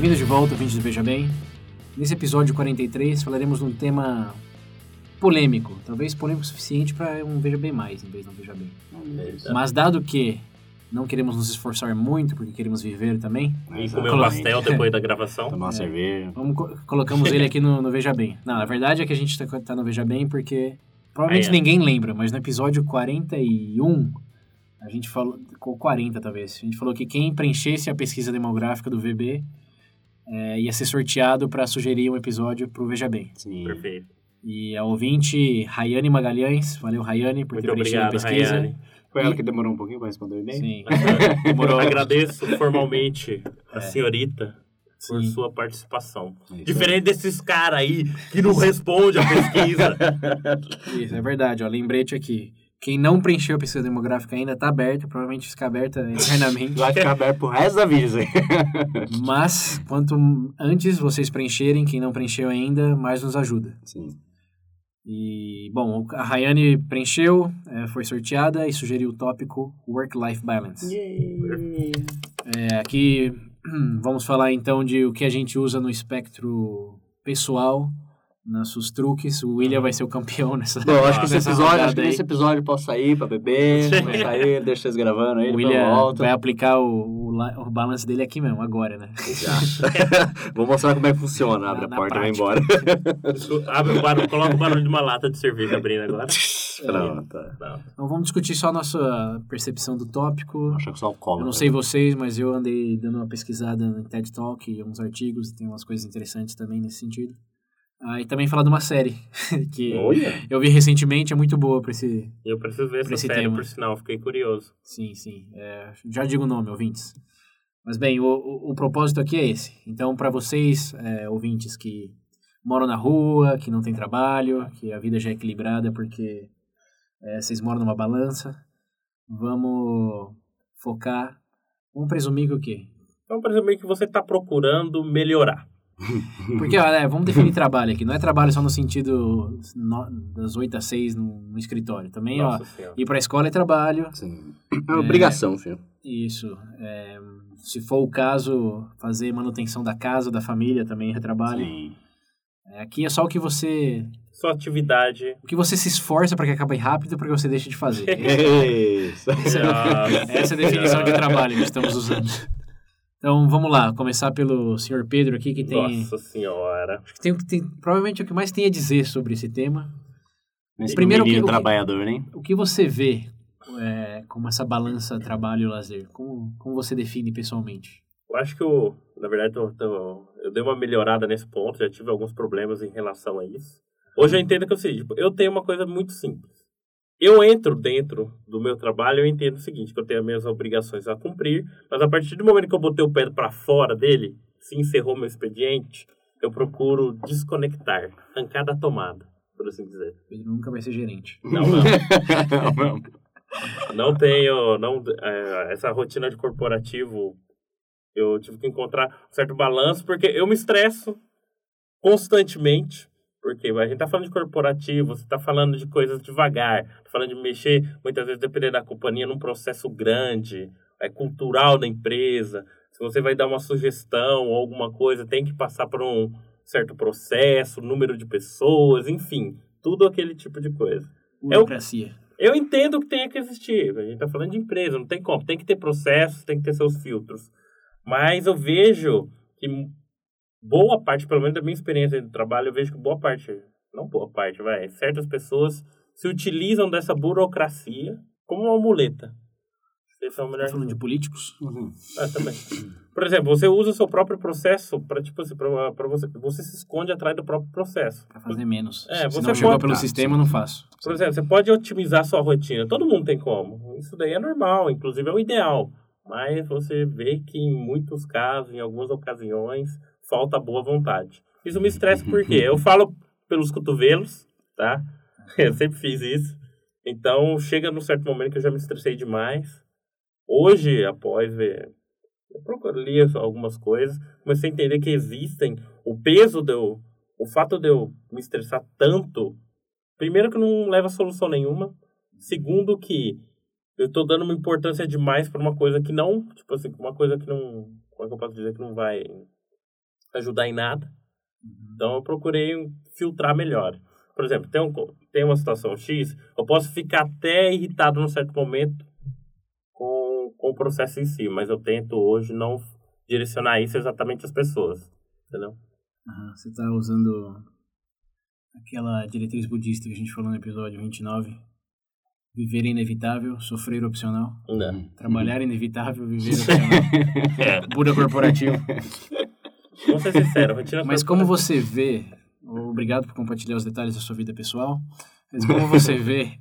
Bem-vindos de volta, ouvintes do Veja Bem. Nesse episódio 43 falaremos de um tema polêmico, talvez polêmico o suficiente para um Veja Bem Mais, em vez de um Veja Bem. Mas dado que não queremos nos esforçar muito, porque queremos viver também, E comer um Colo- pastel depois da gravação. Tomar uma cerveja. vamos, co- colocamos ele aqui no, no Veja Bem. Não, a verdade é que a gente tá, tá no Veja Bem porque provavelmente Ah, é. ninguém lembra, mas no episódio 41, a gente falou, com 40 talvez, a gente falou que quem preenchesse a pesquisa demográfica do VB é, ia ser sorteado para sugerir um episódio pro Veja Bem. Sim. Perfeito. E a ouvinte Rayane Magalhães, valeu Rayane por Muito ter preenchido a pesquisa. Rayane. Foi ela que demorou um pouquinho pra responder o e-mail? Sim. Demorou. Agradeço formalmente a senhorita por É. Sim. sua participação. Isso. Diferente desses caras aí que não responde a pesquisa. Isso, é verdade, ó, lembrete aqui. Quem não preencheu a pesquisa demográfica ainda está aberto, provavelmente fica aberta eternamente. Vai ficar aberto pro resto da vida aí. Mas, quanto antes vocês preencherem, quem não preencheu ainda, mais nos ajuda. Sim. E, bom, a Rayane preencheu, eh, foi sorteada e sugeriu o tópico Work-Life Balance. É, aqui vamos falar então de o que a gente usa no espectro pessoal, nossos truques. O William vai ser o campeão nessa Bom, acho que esse episódio, acho que nesse episódio eu posso sair pra beber, vou sair, deixa vocês gravando aí, O William vai aplicar o, o, o balance dele aqui mesmo, agora, né? Vou mostrar como é que funciona. Abre Na- a porta e vai embora. Abre o barulho, coloca o barulho de uma lata de cerveja abrindo agora. Pronto. Não. Então vamos discutir só a nossa percepção do tópico. Acho que só o colo. Eu não sei vocês, mas eu andei dando uma pesquisada no TED Talk e uns artigos, e tem umas coisas interessantes também nesse sentido. Ah, e também falar de uma série que Olha. eu vi recentemente, é muito boa pra esse... Eu preciso ver essa série, tema. por sinal. Fiquei curioso. Sim, sim. É, já digo o nome, ouvintes. Mas bem, o, o, o propósito aqui é esse. Então, para vocês, é, ouvintes que moram na rua, que não tem trabalho, que a vida já é equilibrada porque é, vocês moram numa balança, vamos focar... Vamos presumir que o quê? Por exemplo, que você está procurando melhorar. Porque, ó, é, vamos definir trabalho aqui. Não é trabalho só no sentido no- das 8 às 6 no, no escritório. Também, ó, Nossa Senhora. ir pra escola é trabalho. Sim. É uma obrigação, filho. Isso. é, se for o caso, fazer manutenção da casa, da família também é trabalho. Sim. É, aqui é só o que você... Sua atividade. O que você se esforça para que acabe rápido porque você deixa de fazer. Isso. Nossa Essa é a definição de trabalho que estamos usando. Então, vamos lá. Começar pelo senhor Pedro aqui, que tem... Nossa Senhora. que tem, tem provavelmente o que mais tem a dizer sobre esse tema. Esse Primeiro, o que- trabalhador, né? O que você vê é, como essa balança trabalho e lazer? Como, como você define pessoalmente? Eu acho que eu, na verdade, eu, eu, eu dei uma melhorada nesse ponto, já tive alguns problemas em relação a isso. Hoje eu entendo que é o seguinte, tipo, eu tenho uma coisa muito simples. Eu entro dentro do meu trabalho, eu entendo o seguinte, que eu tenho as minhas obrigações a cumprir, mas a partir do momento que eu botei o pé para fora dele, se encerrou meu expediente, eu procuro desconectar, arrancar da tomada, por assim dizer. Pedro nunca vai ser gerente. Não, não. não tenho não é, essa rotina de corporativo eu tive que encontrar um certo balanço porque eu me estresso constantemente porque a gente tá falando de corporativo você tá falando de coisas devagar tá falando de mexer muitas vezes dependendo da companhia num processo grande é cultural da empresa se você vai dar uma sugestão ou alguma coisa tem que passar por um certo processo número de pessoas enfim tudo aquele tipo de coisa Burocracia. eu entendo que tenha que existir. A gente está falando de empresa, não tem como. Tem que ter processos, tem que ter seus filtros. Mas eu vejo que boa parte, pelo menos da minha experiência do trabalho, eu vejo que boa parte, não boa parte, vai, certas pessoas se utilizam dessa burocracia como uma muleta. Esse é o melhor Tá falando de políticos? Uhum. ah, também. Por exemplo, você usa o seu próprio processo para tipo assim, pra, pra você, você se esconde atrás do próprio processo. Pra fazer menos. É, Se você não chegou pode- pelo sistema, não faço. Por exemplo, você pode otimizar sua rotina. Todo mundo tem como. Isso daí é normal, inclusive é o ideal. Mas você vê que em muitos casos, em algumas ocasiões, falta boa vontade. Isso me estressa porque eu falo pelos cotovelos, tá? Eu sempre fiz isso. Então, chega num certo momento que eu já me estressei demais. Hoje, após ver, eu procurei algumas coisas, comecei a entender que existem o peso de eu, o fato de eu me estressar tanto, primeiro que não leva a solução nenhuma, segundo que eu estou dando uma importância demais para uma coisa que não, tipo assim, uma coisa que não, como é que eu posso dizer que não vai ajudar em nada. Então eu procurei filtrar melhor. Por exemplo, tem, um, tem uma situação X, eu posso ficar até irritado num certo momento com, com o processo em si, mas eu tento hoje não direcionar isso exatamente às pessoas, entendeu? Uhum, você está usando aquela diretriz budista que a gente falou no episódio 29. Viver é inevitável, sofrer opcional. Não. Trabalhar é inevitável, viver opcional. É. Buda corporativo. Vamos ser sinceros, rotina Mas como você vê, obrigado por compartilhar os detalhes da sua vida pessoal, mas como você vê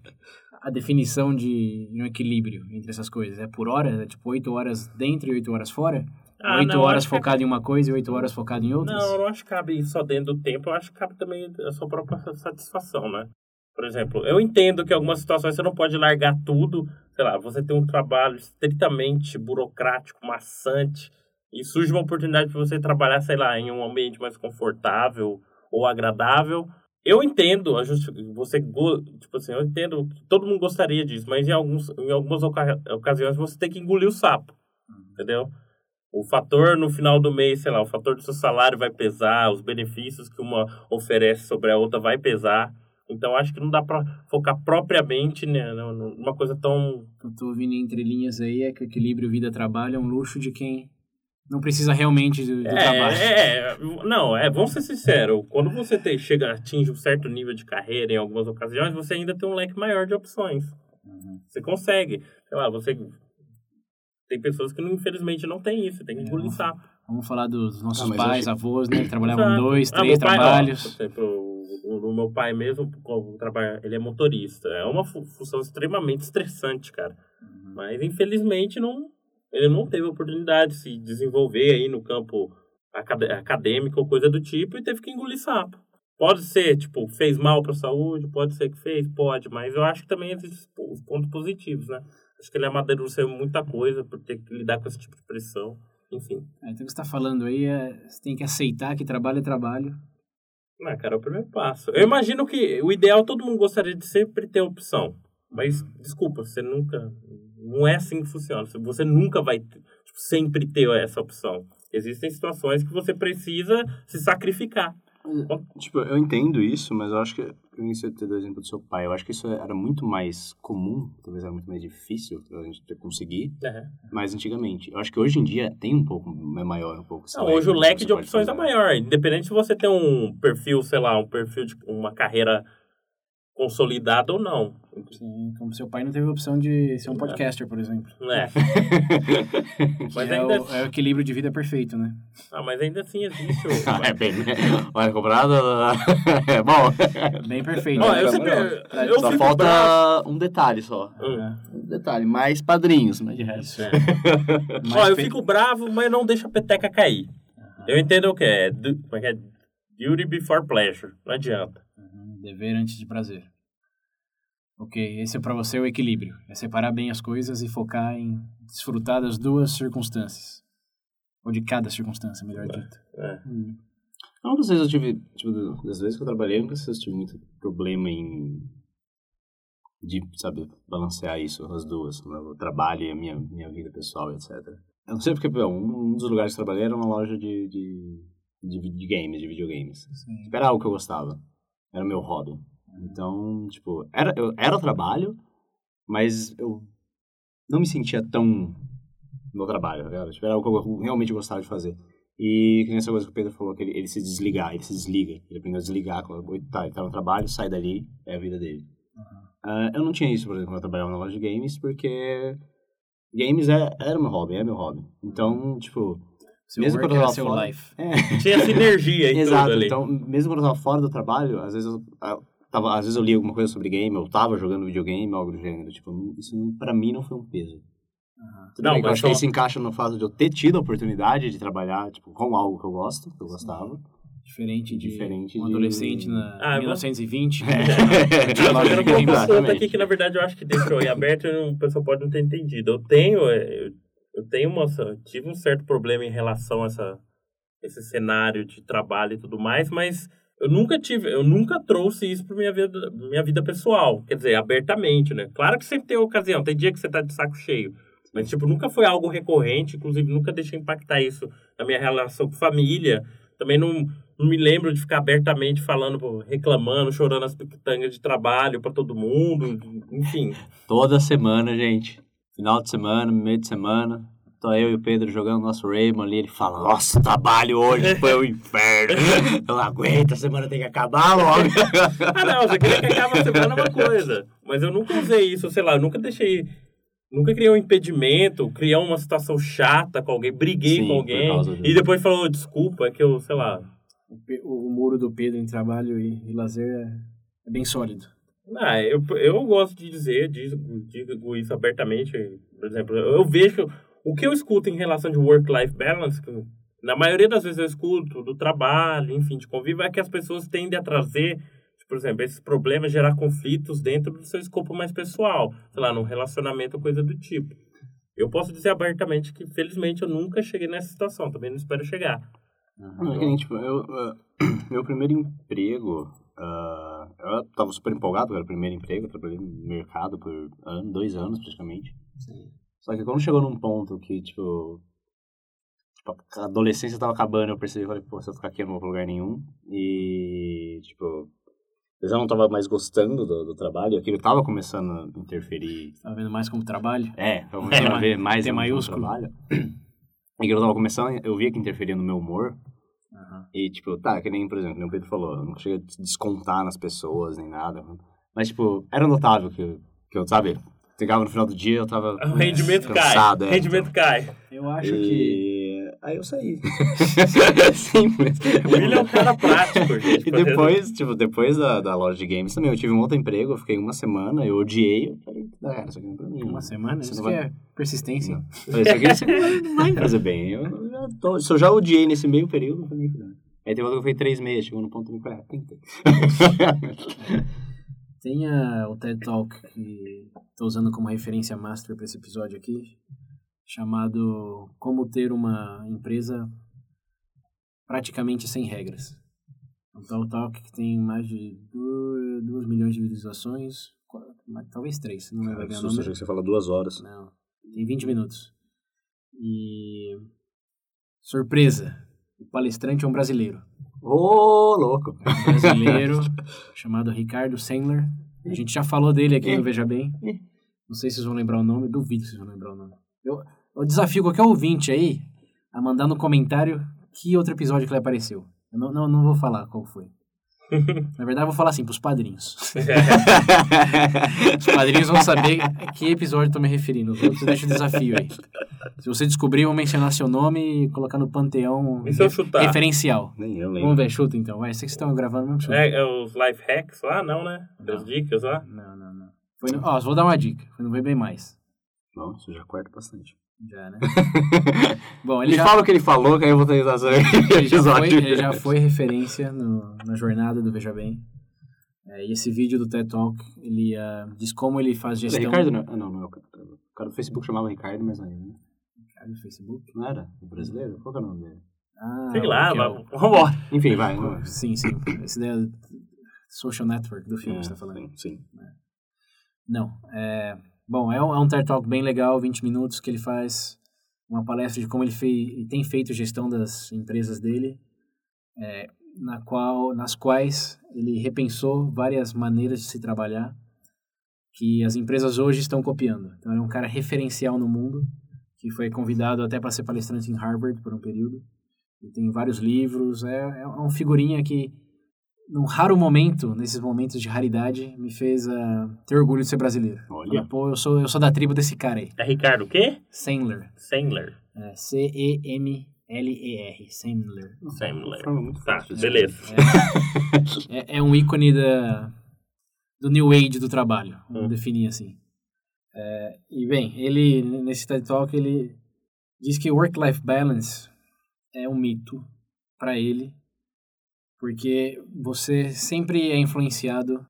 a definição de, um equilíbrio entre essas coisas? É por hora? É tipo oito horas dentro e oito horas fora? Ah, oito não, horas que- focado em uma coisa e oito horas focado em outras? Não, eu não acho que cabe só dentro do tempo, eu acho que cabe também a sua própria satisfação, né? Por exemplo, eu entendo que em algumas situações você não pode largar tudo, sei lá, você tem um trabalho estritamente burocrático, maçante, e surge uma oportunidade para você trabalhar, sei lá, em um ambiente mais confortável ou agradável. Eu entendo, você, tipo assim, eu entendo que todo mundo gostaria disso, mas em, alguns, em algumas oca- ocasiões você tem que engolir o sapo, entendeu? O fator no final do mês, sei lá, o fator do seu salário vai pesar, os benefícios que uma oferece sobre a outra vai pesar. Então acho que não dá pra focar propriamente né, nu- nu- numa coisa tão. Eu tô ouvindo entre linhas aí é que o equilíbrio vida-trabalho é um luxo de quem não precisa realmente do, do trabalho. É, é, não, é, vamos ser sinceros, quando você tem, chega, atinge um certo nível de carreira em algumas ocasiões, você ainda tem um leque maior de opções. Você consegue. Sei lá, você. Tem pessoas que infelizmente não tem isso, tem que engolir. Vamos falar dos nossos Ah, pais, avós, né? Que trabalhavam Exato. dois, Ah, três pai, ó, trabalhos. por exemplo, o, o meu pai mesmo, ele é motorista. É uma fu- função extremamente estressante, cara. Uhum. Mas infelizmente não, ele não teve oportunidade de se desenvolver aí no campo acad- acadêmico ou coisa do tipo e teve que engolir sapo. Pode ser, tipo, fez mal para a saúde, pode ser que fez, pode, mas eu acho que também existem os pontos positivos, né? Acho que ele amadureceu muita coisa por ter que lidar com esse tipo de pressão. Enfim. É, Então o que você está falando aí é você tem que aceitar que trabalho é trabalho. Ah, cara, é o primeiro passo. Eu imagino que o ideal todo mundo gostaria de sempre ter opção. Mas, desculpa, você nunca. Não é assim que funciona. Você nunca vai tipo, sempre ter essa opção. Existem situações que você precisa se sacrificar. Tipo, eu entendo isso, mas eu acho que, eu sei ter do exemplo do seu pai, eu acho que isso era muito mais comum, talvez era muito mais difícil pra gente ter- conseguir, É. mais antigamente. Eu acho que hoje em dia tem um pouco, é maior um pouco. Não, hoje o que leque de opções é fazer. maior. Independente se você tem um perfil, sei lá, um perfil de uma carreira consolidada ou não. Sim, como seu pai não teve a opção de ser um podcaster, por exemplo. Né? mas, é, ainda, o, é o equilíbrio de vida perfeito, né? ah, mas ainda assim existe o. Ah, é bem, né? Olha, comprado. é bom. Bem perfeito. Ó, né? eu sempre. Eu só falta bravo. um detalhe só. Hum. Um detalhe, mais padrinhos, mas de resto. É. Ó, eu pe- fico bravo, mas não deixa a peteca cair. Eu entendo o que é. é que é? Duty before pleasure. Não adianta. Dever antes de prazer. Ok, esse é pra você o equilíbrio. É separar bem as coisas e focar em desfrutar das duas circunstâncias. Ou de cada circunstância, melhor dito. É. Eu nunca sei se eu tive, tipo, das vezes que eu trabalhei, eu nunca sei se eu tive muito problema em, de, sabe, balancear isso, as duas, né, o trabalho e a minha, minha vida pessoal, etc. Eu não sei porque, um, um dos lugares que eu trabalhei era uma loja de, de, de, games, de videogames. Sim. Era algo que eu gostava, era o meu hobby. Então, tipo, era, eu, era trabalho, mas eu não me sentia tão no trabalho, tá ligado? Tipo, era algo que eu realmente gostava de fazer. E que nem essa coisa que o Pedro falou, que ele, ele se desligar, ele se desliga. Ele aprendeu a desligar, tá, ele tá no trabalho, sai dali, é a vida dele. Ah, eu não tinha isso, por exemplo, quando eu trabalhava na loja de games, porque games é, era meu hobby, é meu hobby. Então, tipo... Seu Mesmo quando eu era tava fora- life. É, Tinha sinergia em Exato, ali. então, mesmo quando eu tava fora do trabalho, às vezes eu, eu tava, às vezes eu lia alguma coisa sobre game, eu tava jogando videogame, algo do gênero, tipo, isso pra mim não foi um peso. Tudo Não, bem que eu mas acho que só- isso encaixa no fato de eu ter tido a oportunidade de trabalhar tipo, com algo que eu gosto, que eu gostava. Diferente de Diferente um de- adolescente na Ah, eu- 1920. É. Eu loja quero um ponto aqui que, na verdade, eu acho que deixou em aberto e o pessoal pode não ter entendido. Eu tenho, é, eu, eu tenho uma, tive um certo problema em relação a essa, esse cenário de trabalho e tudo mais, mas eu nunca tive, eu nunca trouxe isso para minha vida, minha vida pessoal, quer dizer, abertamente, né? Claro que sempre tem ocasião, tem dia que você tá de saco cheio, mas tipo, nunca foi algo recorrente, inclusive nunca deixei impactar isso na minha relação com família. Também não, não me lembro de ficar abertamente falando, reclamando, chorando as pitangas de trabalho para todo mundo, enfim. Toda semana, gente. Final de semana, meio de semana. Tô eu e o Pedro jogando nosso Raymond ali. Ele fala: Nossa, o trabalho hoje foi um inferno. Eu não aguento, a semana tem que acabar logo. Ah, não, você queria que acabe a semana é uma coisa. Mas eu nunca usei isso, sei lá, eu nunca deixei. Nunca criei um impedimento, criar uma situação chata com alguém, briguei Sim, com alguém disso. e depois falou, desculpa, é que eu, sei lá. O, o muro do Pedro em trabalho e, e lazer é, é bem sólido. Ah, eu, eu gosto de dizer, digo, digo isso abertamente. Por exemplo, eu vejo o que eu escuto em relação de work-life balance, que na maioria das vezes eu escuto do trabalho, enfim, de convívio, é que as pessoas tendem a trazer, por exemplo, esses problemas, gerar conflitos dentro do seu escopo mais pessoal, sei lá, num relacionamento ou coisa do tipo. Eu posso dizer abertamente que, felizmente, eu nunca cheguei nessa situação, também não espero chegar. Nem, tipo, eu, ah, meu primeiro emprego, ah, eu tava super empolgado, era o primeiro emprego, eu trabalhei no mercado por ano, dois anos praticamente. Só que quando chegou num ponto que, tipo, tipo, a adolescência tava acabando, eu percebi, falei, pô, se eu ficar aqui eu não vou pra lugar nenhum. E, tipo, eu já não tava mais gostando do, do trabalho, aquilo tava começando a interferir Tá vendo mais como trabalho? é, eu comecei a ma- ver mais no maiúsculo. trabalho. E que eu tava começando, eu via que interferia no meu humor. Aham. E, tipo, tá, que nem, por exemplo, nem o Pedro falou, eu não cheguei a descontar nas pessoas, nem nada. Mas, tipo, era notável que, eu- que eu, sabe, chegava no final do dia, eu tava O rendimento cansado. cai. é, O rendimento cai. Eu acho que. E... Aí eu saí. Simples. O William é um cara prático, gente. E depois, tipo, depois da, da loja de games também, eu tive um outro emprego, eu fiquei uma semana, eu odiei, eu falei, ah, cara, isso aqui não é pra mim. Uma não. semana? Você Isso não que vai- é persistência. Não. Falei, isso aqui você não vai- não vai me fazer bem. Eu, tô- se eu já odiei nesse meio período, eu falei, não. Aí tem outro que eu fui três meses, chegou no ponto falei, ah, tentei. Tem a- o TED Talk que estou usando como referência master para esse episódio aqui, chamado Como Ter uma Empresa Praticamente Sem Regras. É um TED Talk que tem mais de 2 milhões de visualizações, talvez 3, não lembro bem o nome. que você fala duas horas. Não, tem 20 minutos. E. Surpresa! O palestrante é um brasileiro. Ô, louco. Um brasileiro chamado Ricardo Sandler. A gente já falou dele aqui no Veja Bem. Não sei se vocês vão lembrar o nome, duvido que vocês vão lembrar o nome. Eu, eu desafio qualquer ouvinte aí a mandar no comentário que outro episódio que ele apareceu. Eu não, não, não vou falar qual foi. Na verdade, eu vou falar assim, pros padrinhos. Os padrinhos vão saber a que episódio eu tô me referindo. Os outros deixa o desafio aí. Se você descobrir, eu vou mencionar seu nome e colocar no panteão E se eu chutar? referencial. Nem eu Vamos lembro. ver, chuta então. Vai, sei que vocês estão gravando, vamos chutar. É, é os life hacks lá? Não, né? Das Não. dicas lá? Não, não, não. Foi no... Ó, vou dar uma dica. Foi no Bem Mais. Não, isso já corta bastante. Já, né? Bom, ele Ele já, fala o que ele falou, que aí eu vou tentar saber ele já, foi, ele já foi referência no, na jornada do Veja Bem. É, e esse vídeo do TED Talk, ele ah, diz como ele faz É, gestão... Ricardo não, não, não é o cara. O cara do Facebook chamava Ricardo, mas não, é, né? Ricardo no Facebook? não era o brasileiro? Qual que é o nome dele? Ah, Sei lá, é vambora. Enfim, vai. Sim, sim. Esse daí é o social network do filme É, que você tá falando. sim, sim. Não. É, bom, é um, é um TED Talk bem legal, 20 minutos, que ele faz uma palestra de como ele fez, e tem feito gestão das empresas dele, é, na qual, nas quais ele repensou várias maneiras de se trabalhar que as empresas hoje estão copiando. Então, ele é um cara referencial no mundo, que foi convidado até para ser palestrante em Harvard por um período. Ele tem vários livros, é, é um figurinha que num raro momento, nesses momentos de raridade, me fez ah, ter orgulho de ser brasileiro. Olha. Falar, Pô, eu sou, eu sou da tribo desse cara aí. É Ricardo o quê? Sandler. Sandler. É, C-E-M-L-E-R. Sandler. Sandler. Muito Tá, fácil de beleza. É, é um ícone da, do New Age do trabalho, vamos Hum. definir assim. É, e bem, ele nesse TED Talk ele diz que work-life balance é um mito para ele, porque você sempre é influenciado.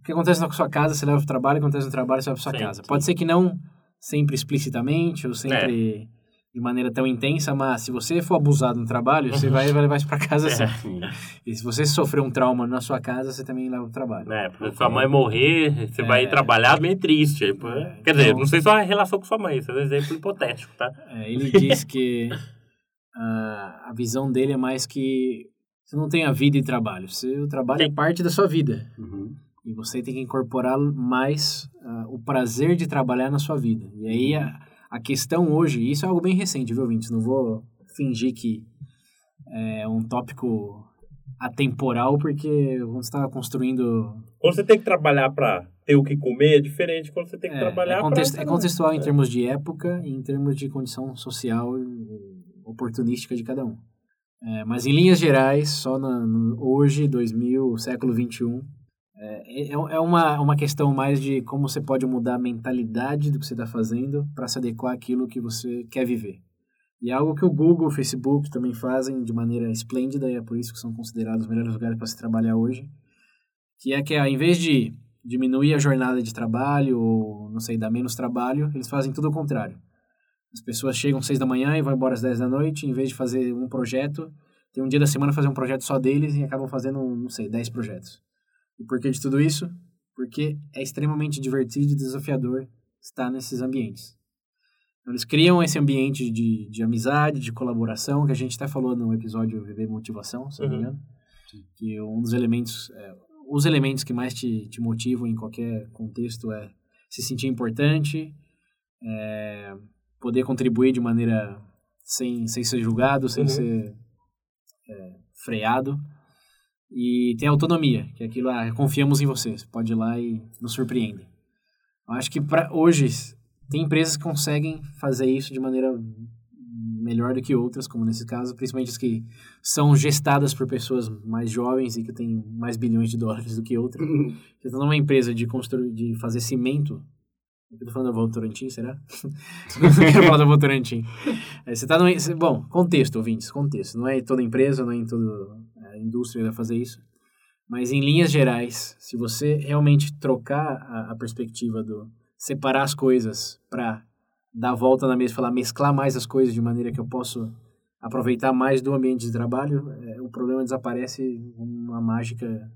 O que acontece na sua casa, você leva para o trabalho, o que acontece no trabalho, você leva para sua casa. Pode ser que não sempre explicitamente ou sempre de maneira tão intensa, mas se você for abusado no trabalho, você vai, vai levar isso para casa sim. Sim. E se você sofrer um trauma na sua casa, você também leva para o trabalho. Né? Porque sua mãe morrer, você É. vai trabalhar meio triste. tipo, É, Quer dizer, então- não sei só a relação com sua mãe, isso é um exemplo hipotético, tá? É, ele diz que ah, a visão dele é mais que você não tem a vida e trabalho. Você, o trabalho é Sim. parte da sua vida. Uhum. E você tem que incorporar mais ah, o prazer de trabalhar na sua vida. E aí a, a questão hoje, e isso é algo bem recente, viu, Vintes? Não vou fingir que é um tópico atemporal, porque quando você está construindo... Quando você tem que trabalhar pra ter o que comer, é diferente quando você tem que É, trabalhar é, contexto- pra... é contextual em termos de época e em termos de condição social e oportunística de cada um. É, mas em linhas gerais, só na, no- hoje, 2000, século 21, é, é, é uma, uma questão mais de como você pode mudar a mentalidade do que você está fazendo para se adequar àquilo que você quer viver. E é algo que o Google, o Facebook também fazem de maneira esplêndida e é por isso que são considerados os melhores lugares para se trabalhar hoje. Que é que ao invés de diminuir a jornada de trabalho ou, não sei, dar menos trabalho, eles fazem tudo ao contrário. As pessoas chegam às seis da manhã e vão embora às 10 da noite, em vez de fazer um projeto, tem um dia da semana fazer um projeto só deles e acabam fazendo, não sei, 10 projetos. E por que de tudo isso? Porque é extremamente divertido e desafiador estar nesses ambientes. Então, eles criam esse ambiente de, de amizade, de colaboração, que a gente até falou no episódio Viver Motivação, se não me Uhum. engano. Que um dos elementos, é, os elementos que mais te, te motivam em qualquer contexto é se sentir importante, é, poder contribuir de maneira sem, sem ser julgado, sem Uhum. ser é, freado. E ter autonomia, que é aquilo, ah, confiamos em você, você pode ir lá e nos surpreende. Eu acho que para hoje tem empresas que conseguem fazer isso de maneira melhor do que outras, como nesse caso, principalmente as que são gestadas por pessoas mais jovens e que têm mais bilhões de dólares do que outras. Você está numa empresa de construir, de fazer cimento. Eu tô falando da Votorantim, será? não quero falar da Votorantim. É, Você tá você- bom, contexto, ouvintes, contexto. Não é toda empresa, não é em toda a indústria que vai fazer isso. Mas em linhas gerais, se você realmente trocar a, a perspectiva do separar as coisas para dar a volta na mesa e falar mesclar mais as coisas de maneira que eu posso aproveitar mais do ambiente de trabalho, é, o problema desaparece uma mágica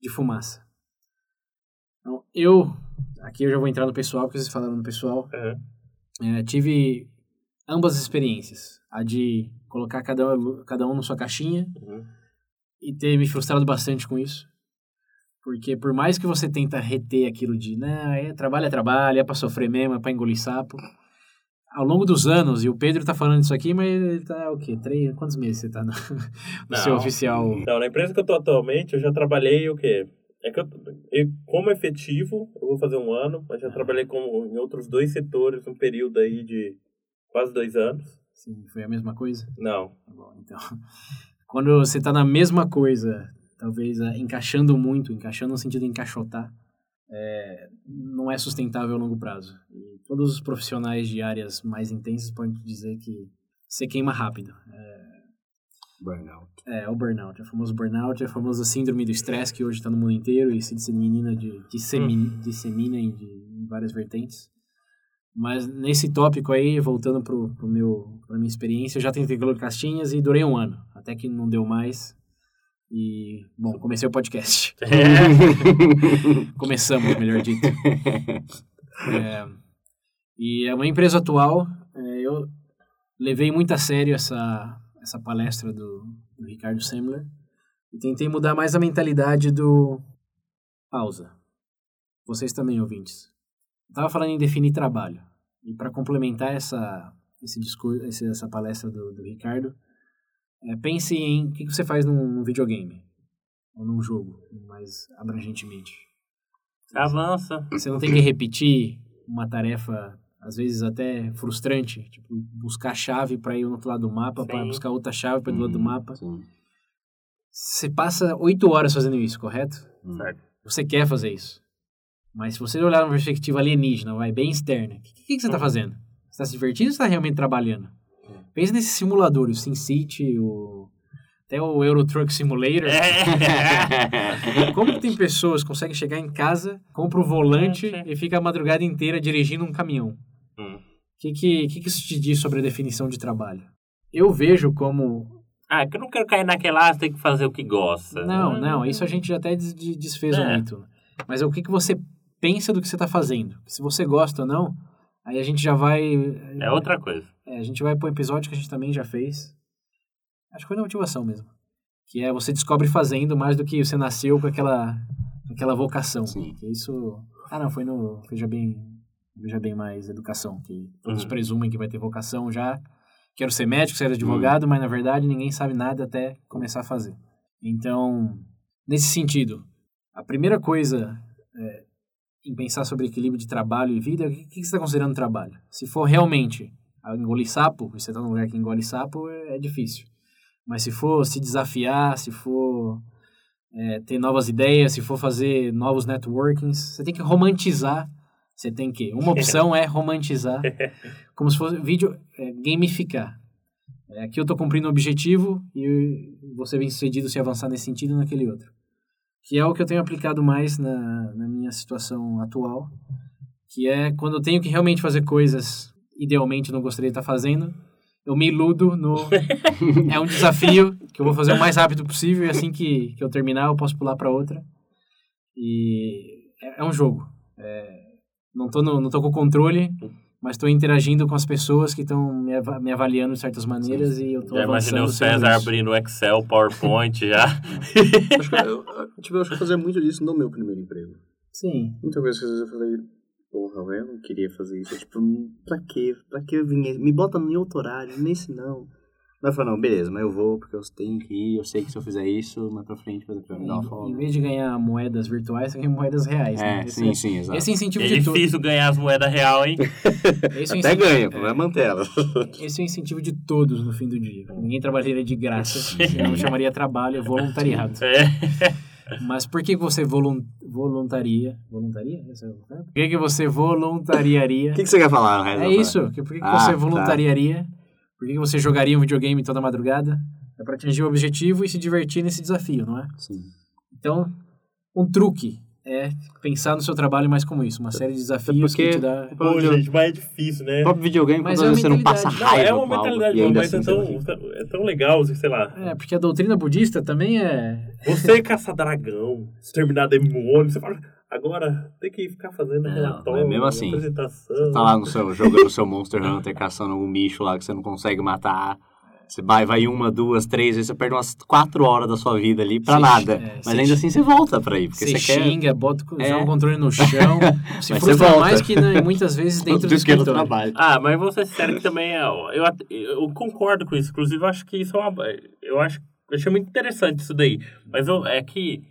de fumaça. Então, eu, aqui eu já vou entrar no pessoal, porque vocês falaram no pessoal, Uhum. é, tive ambas as experiências. A de colocar cada um, cada um na sua caixinha Uhum. e ter me frustrado bastante com isso. Porque por mais que você tenta reter aquilo de, não, é trabalho é trabalho, é pra sofrer mesmo, é pra engolir sapo. Ao longo dos anos, e o Pedro tá falando isso aqui, mas ele tá o quê? Três, quantos meses você tá no, no seu oficial? Não, na empresa que eu tô atualmente, eu já trabalhei o quê? É que eu, eu- como efetivo, eu vou fazer um ano, mas já Ah. trabalhei como, em outros dois setores, um período aí de quase dois anos. Sim, foi a mesma coisa? Não. Tá bom, então. Quando você tá na mesma coisa, talvez ah, encaixando muito, encaixando no sentido de encaixotar, é, não é sustentável a longo prazo. E todos os profissionais de áreas mais intensas podem te dizer que você queima rápido. Burnout. É, o burnout, é o famoso burnout, é a famosa síndrome do estresse que hoje está no mundo inteiro e se dissemina, de, dissemina, dissemina em, de, em várias vertentes. Mas nesse tópico aí, voltando pro, pro meu, pra minha experiência, eu já tentei colocar caixinhas e durei um ano, até que não deu mais. E, bom, comecei o podcast. Começamos, melhor dito. É, e a minha empresa atual, é, eu levei muito a sério essa, essa palestra do, do Ricardo Semler e tentei mudar mais a mentalidade do pausa. Vocês também, ouvintes. Eu estava falando em definir trabalho. E para complementar essa, esse discurso, esse, essa palestra do, do Ricardo, é, pense em o que que você faz num, num videogame ou num jogo, mais abrangentemente. Avança. Você não tem que repetir uma tarefa, às vezes até frustrante, tipo buscar a chave para ir no outro lado do mapa, para buscar outra chave para ir do lado do mapa. Sim. Você passa oito horas fazendo isso, correto? Hum. Certo. Você quer fazer isso. Mas se você olhar uma perspectiva alienígena, vai bem externa, o que, que, que, você está fazendo? Você está se divertindo ou você está realmente trabalhando? Pensa nesse simulador, o SimCity, o... até o Euro Truck Simulator. É. Como tem pessoas que conseguem chegar em casa, compra o volante e fica a madrugada inteira dirigindo um caminhão? O hum. que, que, que, isso te diz sobre a definição de trabalho? Eu vejo como ah, que eu não quero cair naquela, você tem que fazer o que gosta. Não, não, isso a gente já até desfez é. muito. Mas é o que, que você pensa do que você está fazendo. Se você gosta ou não, aí a gente já vai... É outra coisa. É, a gente vai para um episódio que a gente também já fez. Acho que foi na motivação mesmo. Que é você descobre fazendo mais do que você nasceu com aquela, aquela vocação. Sim. Que isso... Ah, não, foi no... Veja bem, veja bem mais educação. Que todos uhum. presumem que vai ter vocação já quero ser médico, ser advogado, hum. mas na verdade ninguém sabe nada até começar a fazer. Então, nesse sentido, a primeira coisa é, em pensar sobre equilíbrio de trabalho e vida, o que, que você está considerando trabalho? Se for realmente engolir sapo, você está num lugar que engole sapo, é, é, difícil. Mas se for se desafiar, se for é, ter novas ideias, se for fazer novos networkings, você tem que romantizar você tem que. Uma opção é romantizar, como se fosse vídeo é, gamificar. É, aqui eu estou cumprindo um objetivo e você vem sucedido se avançar nesse sentido naquele outro. Que é o que eu tenho aplicado mais na, na minha situação atual, que é quando eu tenho que realmente fazer coisas idealmente não gostaria de estar fazendo, eu me iludo no. é um desafio que eu vou fazer o mais rápido possível e assim que, que eu terminar eu posso pular para outra. E é, é um jogo. É, não tô, no, não tô com controle, mas estou interagindo com as pessoas que estão me, av me, avaliando de certas maneiras Sim. e eu tô Já imaginei o César abrindo Excel, PowerPoint já. acho que eu, tipo, eu acho que eu fazia muito disso no meu primeiro emprego. Sim. Muita coisa que às vezes eu falei, porra, eu não queria fazer isso. Tipo, pra quê? Pra que eu vim? Me bota em outro horário, nesse não. Mas falou, não, beleza, mas eu vou porque eu tenho que ir, eu sei que se eu fizer isso, mais pra frente vai dar uma folga. Em vez de ganhar moedas virtuais, você ganha moedas reais, é, né? sim, é, sim, exato. Esse incentivo é de difícil ganhar as moedas real, hein? esse Até ganha, é, vai manter elas. Esse é o incentivo de todos no fim do dia. Ninguém trabalharia de graça, não chamaria trabalho, é voluntariado. É. Mas por que você voluntaria? Voluntaria? Por que, que você voluntariaria? O que, que você quer falar? É isso. Por que, que ah, você tá. voluntariaria? Tá por que você jogaria um videogame toda madrugada? É para atingir o objetivo e se divertir nesse desafio, não é? Sim. Então, um truque é pensar no seu trabalho mais como isso, uma série de desafios porque, que te dá... Pô, gente, mas é difícil, né? O próprio videogame, mas é você não passa raiva não, É uma mentalidade, mas é assim tão, é tão legal, sei lá... É, porque a doutrina budista também é... Você caça dragão, exterminar demônio, você fala... Agora tem que ficar fazendo não, relatório, mesmo assim, apresentação. Você tá lá no seu, jogando o seu Monster Hunter, caçando algum bicho lá que você não consegue matar. Você vai, vai uma, duas, três vezes, você perde umas quatro horas da sua vida ali pra nada. É, Mas ainda assim você volta pra ir. Porque você, você xinga, quer... bota é. o controle no chão. se frustra mais que né, muitas vezes dentro do, do escritório. trabalho. Ah, mas vou ser sério que também é, eu, eu concordo com isso. Inclusive, eu acho que isso é uma. Eu acho eu achei muito interessante isso daí. Mas eu, é que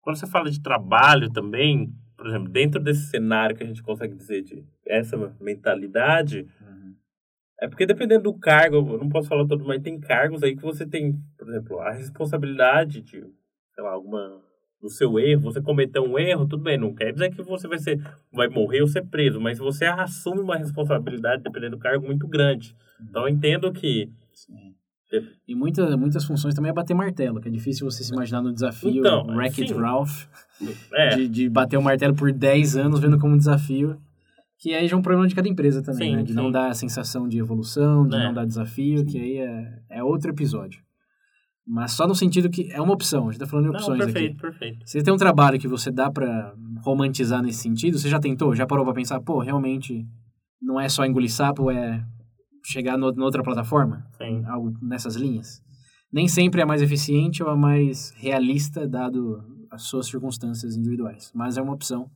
quando você fala de trabalho também, por exemplo, dentro desse cenário que a gente consegue dizer de essa mentalidade. É porque dependendo do cargo, eu não posso falar todo, mas tem cargos aí que você tem, por exemplo, a responsabilidade de, sei lá, alguma do seu erro, você cometeu um erro, tudo bem, não quer dizer que você vai ser vai morrer ou ser preso, mas você assume uma responsabilidade dependendo do cargo muito grande. Então eu entendo que Sim. E muita, muitas funções também é bater martelo, que é difícil você se imaginar no desafio então, Wreck-It Ralph, é. de, de bater o martelo por 10 anos vendo como desafio, que aí já é um problema de cada empresa também, sim, né? De sim. não dar a sensação de evolução, de é. não dar desafio, que aí é, é outro episódio. Mas só no sentido que é uma opção, a gente tá falando de opções não, perfeito, aqui. Perfeito, Se tem um trabalho que você dá para romantizar nesse sentido, você já tentou? Já parou pra pensar, pô, realmente não é só engolir sapo, é chegar no, noutra plataforma? Sim. Algo nessas linhas? Nem sempre é a mais eficiente ou a mais realista, dado as suas circunstâncias individuais. Mas é uma opção.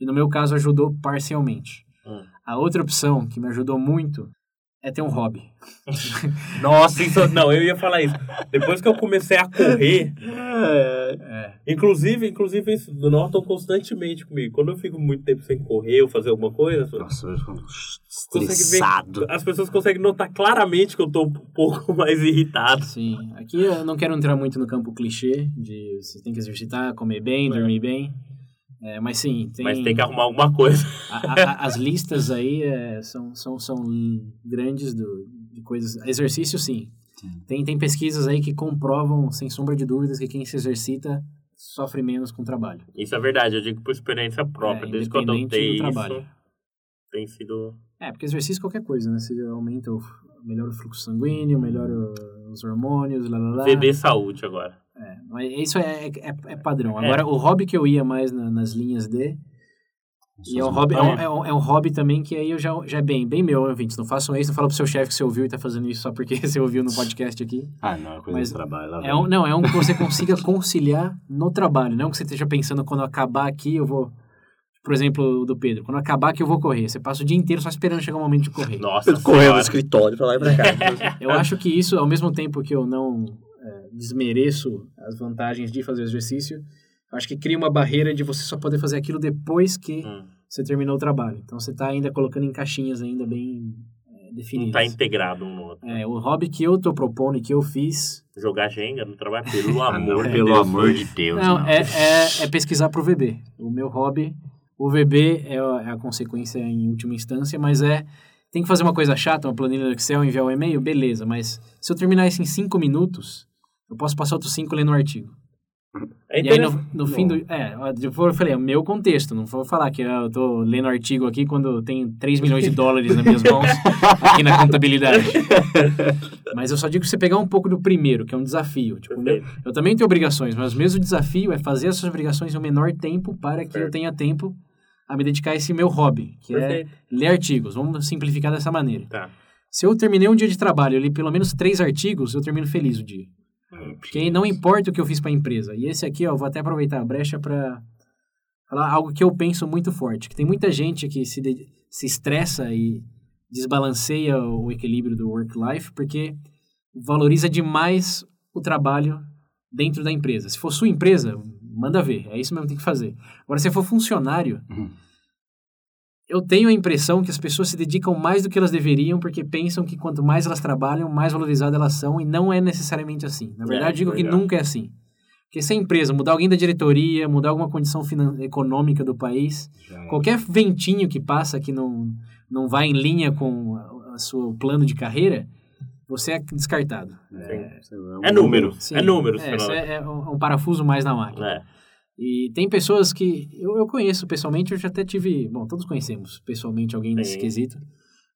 E no meu caso ajudou parcialmente. Hum. A outra opção que me ajudou muito é ter um hobby. Nossa, isso, não, eu ia falar isso. Depois que eu comecei a correr, é, é. inclusive, inclusive isso notam constantemente comigo. Quando eu fico muito tempo sem correr ou fazer alguma coisa, Nossa, eu estressado. Ver, as pessoas conseguem notar claramente que eu tô um pouco mais irritado. Sim, aqui eu não quero entrar muito no campo clichê de você tem que exercitar, comer bem, é. dormir bem. É, mas sim, tem... Mas tem que arrumar alguma coisa. a- a- as listas aí é, são, são, são grandes do, de coisas. Exercício, sim. Sim. Tem, tem pesquisas aí que comprovam, sem sombra de dúvidas, que quem se exercita sofre menos com o trabalho. Isso é verdade, eu digo por experiência própria. É, Desde que eu adotei do isso, trabalho. tem sido... É, porque exercício é qualquer coisa, né? Você aumenta, o, melhora o fluxo sanguíneo, melhora o- os hormônios, lá, lá, lá. VD Saúde agora. É, mas isso é, é, é padrão. Agora, o hobby que eu ia mais na- nas linhas D, e é um, hobby, é, um, é, um, é um hobby também que aí eu já, já é bem, bem meu, ouvintes. Não façam isso, não fala pro seu chefe que você ouviu e tá fazendo isso só porque você ouviu no podcast aqui. Ah, não, é coisa Mas do trabalho. Lá É um, não, é um que você consiga conciliar no trabalho, não que você esteja pensando quando acabar aqui eu vou... Por exemplo, o do Pedro. Quando acabar aqui eu vou correr. Você passa o dia inteiro só esperando chegar o momento de correr. Nossa Correndo no escritório pra lá e pra cá. Eu acho que isso, ao mesmo tempo que eu não é, desmereço as vantagens de fazer exercício, eu acho que cria uma barreira de você só poder fazer aquilo depois que Hum, você terminou o trabalho. Então você está ainda colocando em caixinhas ainda bem é, não definidas. tá integrado um no outro. É, o hobby que eu tô propondo e que eu fiz Jogar Jenga no trabalho, pelo não, amor de pelo Deus. amor de Deus. não, não. É, é, é pesquisar pro VB. O meu hobby, o VB é a, é a consequência em última instância, mas é tem que fazer uma coisa chata, uma planilha no Excel, enviar um e-mail, beleza. Mas se eu terminar isso em cinco minutos, eu posso passar outros cinco lendo o artigo. É E aí, no, no fim do... É, eu falei, é o meu contexto. Não vou falar que eu tô lendo artigo aqui quando tem 3 milhões de dólares nas minhas mãos aqui na contabilidade. Mas eu só digo que você pegar um pouco do primeiro, que é um desafio. Tipo, Perfeito. eu também tenho obrigações, mas o mesmo desafio é fazer essas obrigações um menor tempo para que eu tenha tempo a me dedicar a esse meu hobby, que é Perfeito. ler artigos. Vamos simplificar dessa maneira. Tá. Se eu terminei um dia de trabalho, eu li pelo menos três artigos, eu termino feliz o dia. Porque não importa o que eu fiz para a empresa. E esse aqui, ó, eu vou até aproveitar a brecha para falar algo que eu penso muito forte. Que tem muita gente que se, de- se estressa e desbalanceia o equilíbrio do work-life porque valoriza demais o trabalho dentro da empresa. Se for sua empresa, manda ver. É isso mesmo que tem que fazer. Agora, se for funcionário, Uhum. Eu tenho a impressão que as pessoas se dedicam mais do que elas deveriam porque pensam que quanto mais elas trabalham, mais valorizadas elas são e não é necessariamente assim. Na verdade, É, digo que verdade. nunca é assim. Porque se a empresa mudar alguém da diretoria, mudar alguma condição econômica do país, Já é. qualquer ventinho que passa que não, não vai em linha com o seu plano de carreira, você é descartado. É, um É número. Sim. É número. É, isso é, é um, é um parafuso mais na máquina. É. E tem pessoas que eu, eu conheço pessoalmente, eu já até tive, bom, todos conhecemos pessoalmente alguém nesse Sim. quesito,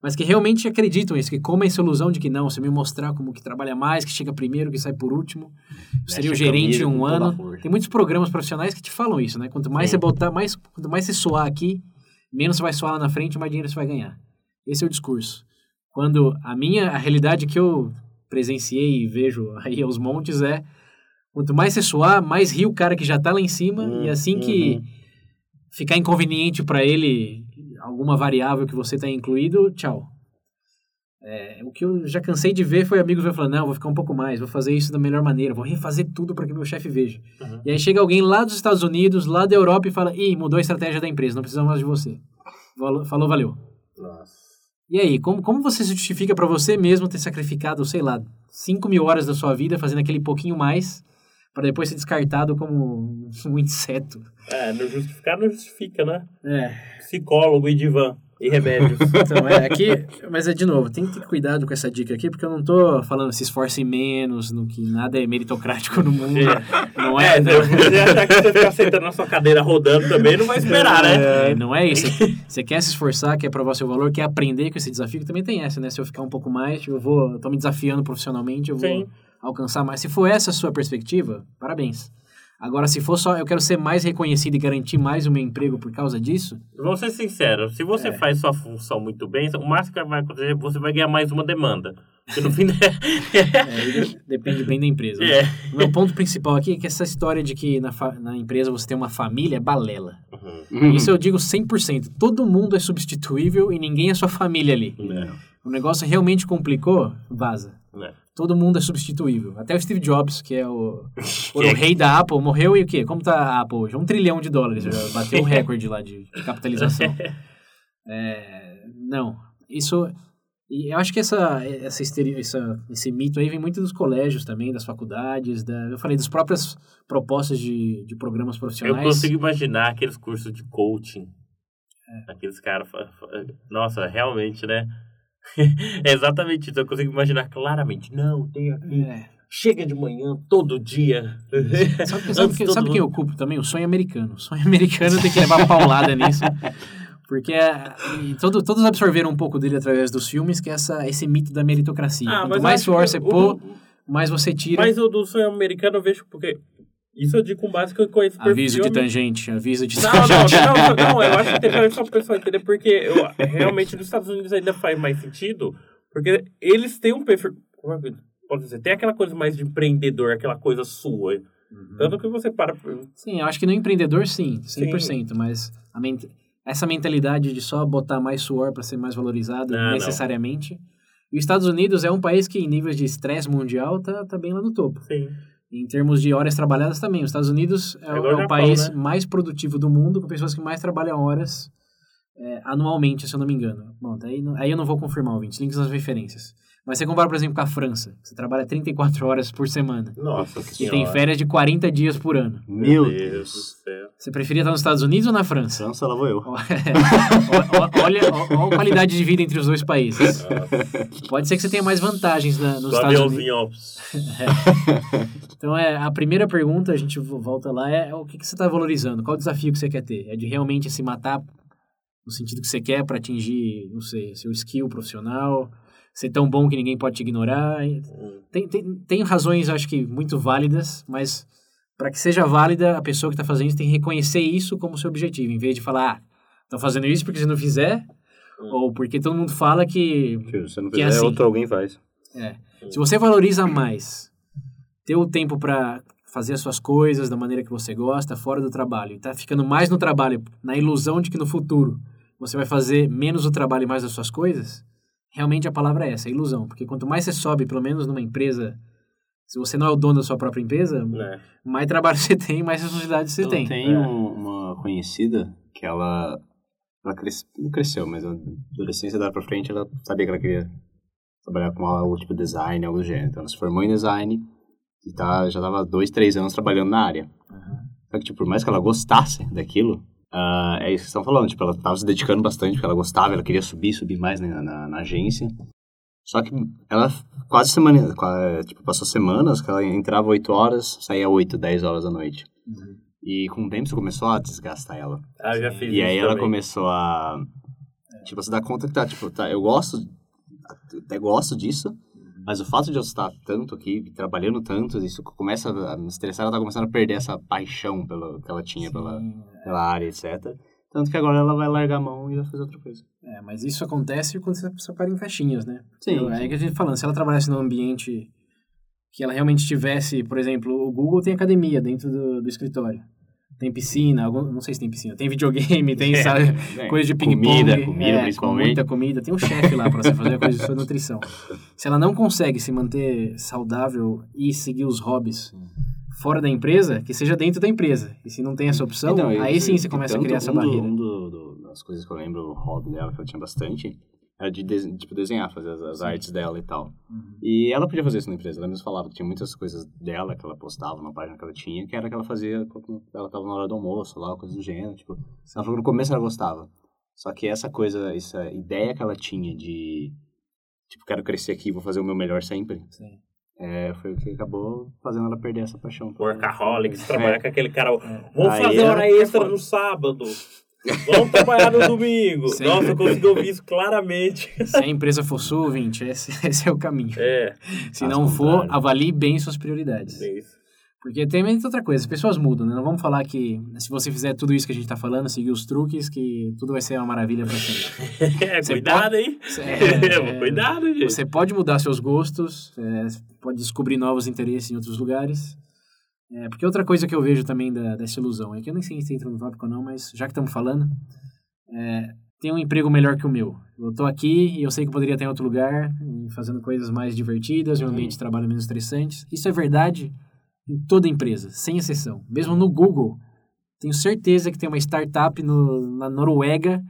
mas que realmente acreditam nisso, que comem essa ilusão de que não, se me mostrar como que trabalha mais, que chega primeiro, que sai por último, eu seria o gerente em um ano. Tem muitos programas profissionais que te falam isso, né? Quanto mais Sim. você botar, mais, quanto mais você soar aqui, menos você vai soar lá na frente, mais dinheiro você vai ganhar. Esse é o discurso. Quando a minha, a realidade que eu presenciei e vejo aí aos montes é quanto mais você suar, mais ri o cara que já tá lá em cima Hum, e assim que uhum. ficar inconveniente para ele alguma variável que você tá incluído, tchau. É, o que eu já cansei de ver foi amigos meus falando, não, vou ficar um pouco mais, vou fazer isso da melhor maneira, vou refazer tudo para que meu chefe veja. Uhum. E aí chega alguém lá dos Estados Unidos, lá da Europa e fala, ih, mudou a estratégia da empresa, não precisamos mais de você. Falou, falou valeu. Nossa. E aí, como, como você se justifica para você mesmo ter sacrificado, sei lá, 5 mil horas da sua vida fazendo aquele pouquinho mais para depois ser descartado como um inseto? É, não justificar não justifica, né? É, Psicólogo e divã. E remédios. então é aqui, mas é de novo, tem que ter cuidado com essa dica aqui, porque eu não tô falando se esforcem menos, no que nada é meritocrático no mundo. Não é, é, se você achar que você ficar sentando na sua cadeira rodando também, não vai esperar, né? É, não é isso. Você quer se esforçar, quer provar seu valor, quer aprender com esse desafio, que também tem essa, né? Se eu ficar um pouco mais, eu vou, eu tô me desafiando profissionalmente, eu vou Sim. Alcançar mais. Se for essa a sua perspectiva, parabéns. Agora, se for só eu quero ser mais reconhecido e garantir mais o meu emprego por causa disso, Vamos ser sinceros, se você É. faz sua função muito bem, o máximo que vai acontecer é que você vai ganhar mais uma demanda. Porque no fim. é, aí depende bem da empresa. né? é. O meu ponto principal aqui é que essa história de que na, na empresa você tem uma família é balela. Uhum. Isso eu digo 100%. Todo mundo é substituível e ninguém é sua família ali. É. O negócio realmente complicou, vaza. É. Todo mundo é substituível. Até o Steve Jobs, que é o, o rei da Apple, morreu e o quê? Como tá a Apple hoje? Um trilhão de dólares. Bateu o recorde lá de, de capitalização. É, não. Isso... E eu acho que essa, essa, essa, esse mito aí vem muito dos colégios também, das faculdades, da, eu falei, das próprias propostas de, de programas Eu profissionais. consigo imaginar aqueles cursos de coaching. É. Aqueles caras. Nossa, realmente, né? é exatamente isso. Eu consigo imaginar claramente. Não, tem aqui. É. Chega de manhã, todo dia. Sabe, sabe, Antes que, todo sabe quem eu culpo também? O sonho americano. O sonho americano tem que levar paulada nisso. Porque é, todo, todos absorveram um pouco dele através dos filmes, que é essa, esse mito da meritocracia. Ah, Quanto mais suor que você pôr, mais você tira. Mas o do sonho americano eu vejo porque. Isso eu digo com base que eu conheço por Aviso de tangente, aviso de Não, tangente. não, não, não, eu acho interessante só o pessoal entender, porque eu, realmente nos Estados Unidos ainda faz mais sentido, porque eles têm um perfil. Como é que pode dizer? Tem aquela coisa mais de empreendedor, aquela coisa sua. Uhum. Tanto que você para. Sim, eu acho que no empreendedor, sim, 100%, mas a essa mentalidade de só botar mais suor para ser mais valorizado Não, não. necessariamente. E os Estados Unidos é um país que, em níveis de estresse mundial, tá, tá bem lá no topo. Sim. Em termos de horas trabalhadas também. Os Estados Unidos é, É é o Japão, país né? mais produtivo do mundo, com pessoas que mais trabalham horas é, anualmente, se eu não me engano. Bom, aí, não- aí eu não vou confirmar, ouvintes, links nas referências. Mas você compara, por exemplo, com a França, que você trabalha 34 horas por semana. Nossa E senhora. tem férias de 40 dias por ano. Meu do Deus. céu. Você preferia estar nos Estados Unidos ou na França? França, lá vou eu. olha, olha, olha a qualidade de vida entre os dois países. Nossa. Pode ser que você tenha mais vantagens na, nos Do Estados Unidos. ó. Então, é, a primeira pergunta, a gente vo- volta lá, é o que, que você está valorizando? Qual o desafio que você quer ter? É de realmente se matar no sentido que você quer para atingir, não sei, seu skill profissional? Ser tão bom que ninguém pode te ignorar? Tem, tem, tem razões, acho que, muito válidas, mas para que seja válida, a pessoa que está fazendo isso tem que reconhecer isso como seu objetivo, em vez de falar, ah, estão fazendo isso porque se não fizer, ou porque todo mundo fala que Se você não é fizer, assim. outro alguém faz. é. Se você valoriza mais ter o tempo para fazer as suas coisas da maneira que você gosta, fora do trabalho, e tá ficando mais no trabalho, na ilusão de que no futuro você vai fazer menos o trabalho e mais as suas coisas, realmente a palavra é essa, é ilusão. Porque quanto mais você sobe, pelo menos numa empresa, se você não é o dono da sua própria empresa, É. mais trabalho você tem, mais responsabilidade você eu tem. tenho uma conhecida que ela, ela cres- não cresceu, mas na adolescência dela pra frente ela sabia que ela queria trabalhar com algo tipo design, algo do gênero. Então ela se formou em design e tá, já tava dois, três anos trabalhando na área. Só que, tipo, por mais que ela gostasse daquilo, ah, é isso que vocês estão falando, tipo, ela tava se dedicando bastante porque ela gostava, ela queria subir, subir mais na, na, na agência. Só que ela quase semana, qua- tipo, passou semanas que ela entrava 8 horas, saía 8, 10 horas da noite. E com o tempo isso começou a desgastar ela. Ah, já fiz E aí ela também. começou a. Tipo, se dar conta que tá, tipo, tá, eu gosto, até gosto disso, mas o fato de eu estar tanto aqui, trabalhando tanto, isso começa a me estressar, ela tá começando a perder essa paixão pelo, que ela tinha pela, pela área, etc. Tanto que agora ela vai largar a mão e vai fazer outra coisa. É, mas isso acontece quando você separa em caixinhas, né? Sim, Então, É que a gente falando, se ela trabalhasse num ambiente que ela realmente tivesse, por exemplo, o Google tem academia dentro do, do escritório. Tem piscina, algum, não sei se tem piscina, tem videogame, tem, É, sabe, É, coisa de ping-pong. Comida, comida é, principalmente. Muita comida. Tem um chefe lá para você fazer a coisa de sua nutrição. Se ela não consegue se manter saudável e seguir os hobbies fora da empresa, que seja dentro da empresa. E se não tem essa opção, Então, eu- aí sim eu- você começa a criar essa um do- barreira. Um do- do- das coisas que eu lembro, o hobby dela, que ela tinha bastante, era de des- tipo, desenhar, fazer as, as artes dela e tal. Uhum. E ela podia fazer isso na empresa. Ela mesmo falava que tinha muitas coisas dela que ela postava na página que ela tinha, que era que ela fazia quando ela tava na hora do almoço lá, coisa do gênero. Tipo, ela falou que no começo ela gostava. Só que essa coisa, essa ideia que ela tinha de, tipo, quero crescer aqui, vou fazer o meu melhor sempre, Sim. é, foi o que acabou fazendo ela perder essa paixão. Workaholics, trabalhar É. com aquele cara. Vamos fazer é- hora extra no sábado. Vamos trabalhar no domingo. Sim. Nossa, eu consegui ouvir isso claramente. Se a empresa for sua, ouvinte, esse, esse é o caminho. É, Se não o for, contrário. avalie bem suas prioridades. é isso. Porque tem muita outra coisa, as pessoas mudam, né? Não vamos falar que se você fizer tudo isso que a gente tá falando, seguir os truques, que tudo vai ser uma maravilha pra sempre. É, Você cuidado aí. É, cuidado, gente. Você pode mudar seus gostos, é, pode descobrir novos interesses em outros lugares. É, porque outra coisa que eu vejo também da, dessa ilusão, é que eu nem sei se entra no tópico ou não, mas já que estamos falando, é, tem um emprego melhor que o meu. Eu tô aqui e eu sei que eu poderia estar em outro lugar, fazendo coisas mais divertidas, um ambiente de trabalho menos estressantes. Isso é verdade em toda empresa, sem exceção. Mesmo no Google, tenho certeza que tem uma startup no, na Noruega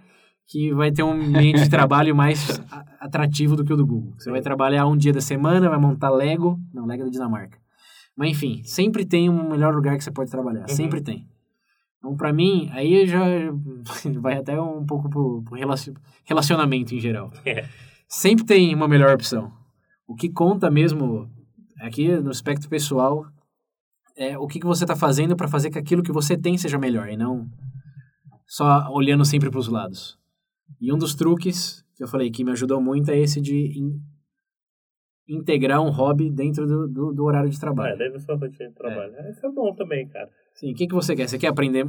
que vai ter um ambiente de trabalho mais atrativo do que o do Google. Você vai trabalhar um dia da semana, vai montar Lego. Não, Lego é da Dinamarca. Mas enfim, sempre tem um melhor lugar que você pode trabalhar. Sempre tem. Então, pra mim, aí já vai até um pouco pro, pro relacion- relacionamento em geral. É. Sempre tem uma melhor opção. O que conta mesmo aqui no aspecto pessoal é o que, que você está fazendo para fazer que aquilo que você tem seja melhor e não só olhando sempre para os lados. E um dos truques que eu falei que me ajudou muito é esse de integrar um hobby dentro do, do, do horário de É, trabalho. dentro da sua rotina de trabalho. Isso é bom também, cara. Sim, o que, que você quer? Você quer aprender,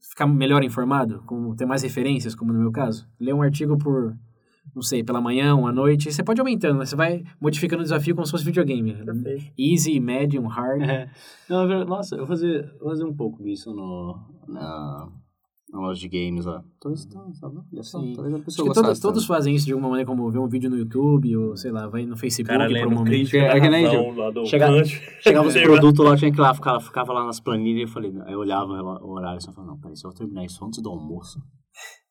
ficar melhor informado? Como, ter mais referências, como no meu caso? Ler um artigo por, não sei, pela manhã, uma noite. Você pode ir aumentando, né? você vai modificando o desafio como se fosse videogame. Perfeito. Easy, medium, hard. É. Não, é nossa, eu fazia, eu fazia um pouco disso no, na, na loja de games lá. Talvez, tá, sabe? Talvez a Acho pessoa que todos, todos fazem isso de alguma maneira, como ver um vídeo no YouTube, ou sei lá, vai no Facebook cara por um momento. crítica É da que nem Chega-. Chegava os produtos lá, eu tinha que ir lá, ficava, ficava lá nas planilhas e falei, aí eu olhava o horário e só falava, não, peraí, se eu terminar isso antes do almoço,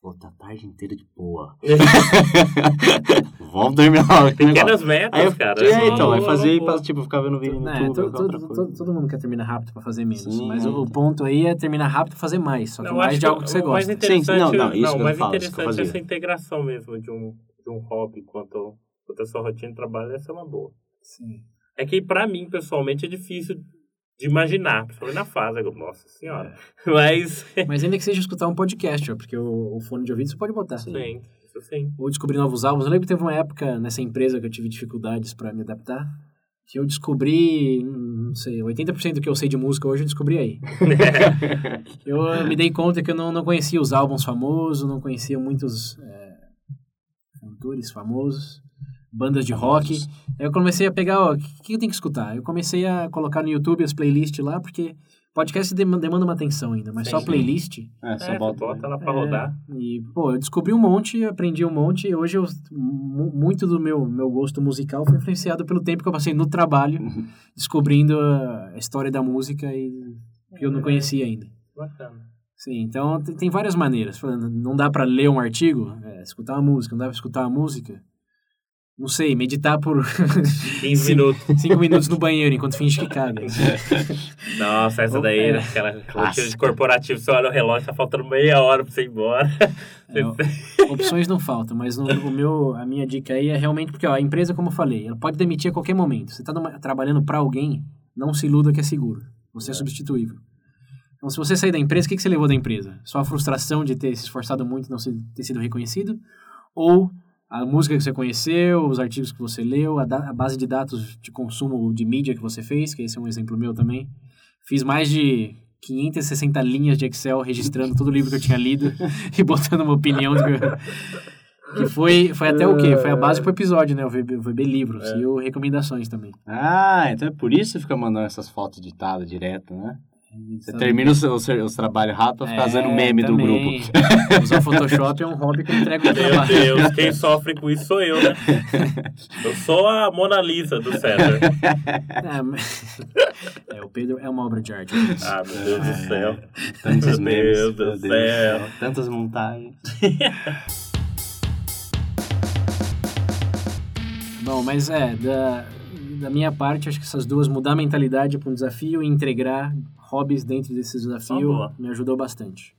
vou estar a tarde inteira de boa. Vamos terminar aquele negócio. Pequenas metas, Aí eu, cara. é, então, boa, fazia e pra, tipo, ficava vendo vídeo no É, YouTube, todo, outra todo, mundo quer terminar rápido pra fazer menos, Sim, mas é, o ponto aí é terminar rápido pra fazer mais, só que Não, mais de algo que você o mais gosta. Sim, não, não, isso que eu o mais falo, que interessante é essa integração mesmo de um, de um hobby quanto, quanto a sua rotina de trabalho, essa é uma boa. Sim. É que pra mim, pessoalmente, é difícil de imaginar, principalmente na fase, eu, nossa senhora. Mas, Mas ainda que seja escutar um podcast, ó, porque o, o fone de ouvido você pode botar. sim, isso sim. Ou descobrir novos álbuns. Eu lembro que teve uma época nessa empresa que eu tive dificuldades pra me adaptar, que eu descobri, não sei, 80% do que eu sei de música hoje eu descobri aí. eu me dei conta que eu não, não conhecia os álbuns famosos, não conhecia muitos é, cantores famosos, bandas de rock. Aí eu comecei a pegar, ó, o que, que eu tenho que escutar? Eu comecei a colocar no YouTube as playlists lá, porque podcast dem- demanda uma atenção ainda, mas Sim. só playlist... É, É, só você bota, bota lá pra É, rodar. E, pô, eu descobri um monte, aprendi um monte, e hoje eu, mu- muito do meu, meu gosto musical foi influenciado pelo tempo que eu passei no trabalho, descobrindo a história da música e que eu não conhecia ainda. Bacana. Sim, então tem, várias maneiras. Falando, Não dá pra ler um artigo, é, escutar uma música, não dá pra escutar uma música. Não sei, meditar por 15 Sim. minutos. cinco minutos no banheiro enquanto finge que caga. Nossa, essa daí, É. Aquela rotina de corporativo, você olha o relógio, tá faltando meia hora pra você ir embora. É, opções não faltam, mas no- o meu, a minha dica aí é realmente porque ó, a empresa, como eu falei, ela pode demitir a qualquer momento. Você está trabalhando para alguém, não se iluda que é seguro. Você é, substituível. Então, se você sair da empresa, o que, que você levou da empresa? Só a frustração de ter se esforçado muito e não ser- ter sido reconhecido? Ou a música que você conheceu, os artigos que você leu, a, da- a base de dados de consumo de mídia que você fez, que esse é um exemplo meu também. Fiz mais de 560 linhas de Excel registrando todo o livro que eu tinha lido e botando uma opinião. Que, foi, foi até o quê? Foi a base pro episódio, né? O VB, o VB Livros e o Recomendações também. Ah, então é por isso que você fica mandando essas fotos editadas direto, né? Você termina os seus os trabalhos rápido pra ficar fazendo É, meme do também. grupo. Usar o Photoshop é um hobby que eu entrego no Meu trabalho. Deus, quem sofre com isso sou eu, né? Eu sou a Mona Lisa do César. É, mas- é, o Pedro é uma obra de arte. Ah, meu Deus do céu. Tantos Meu memes. Deus do meu céu. Tantas montagens. Bom, mas é, da, da minha parte, acho que essas duas, mudar a mentalidade para um desafio e integrar hobbies dentro desse desafio, me ajudou bastante.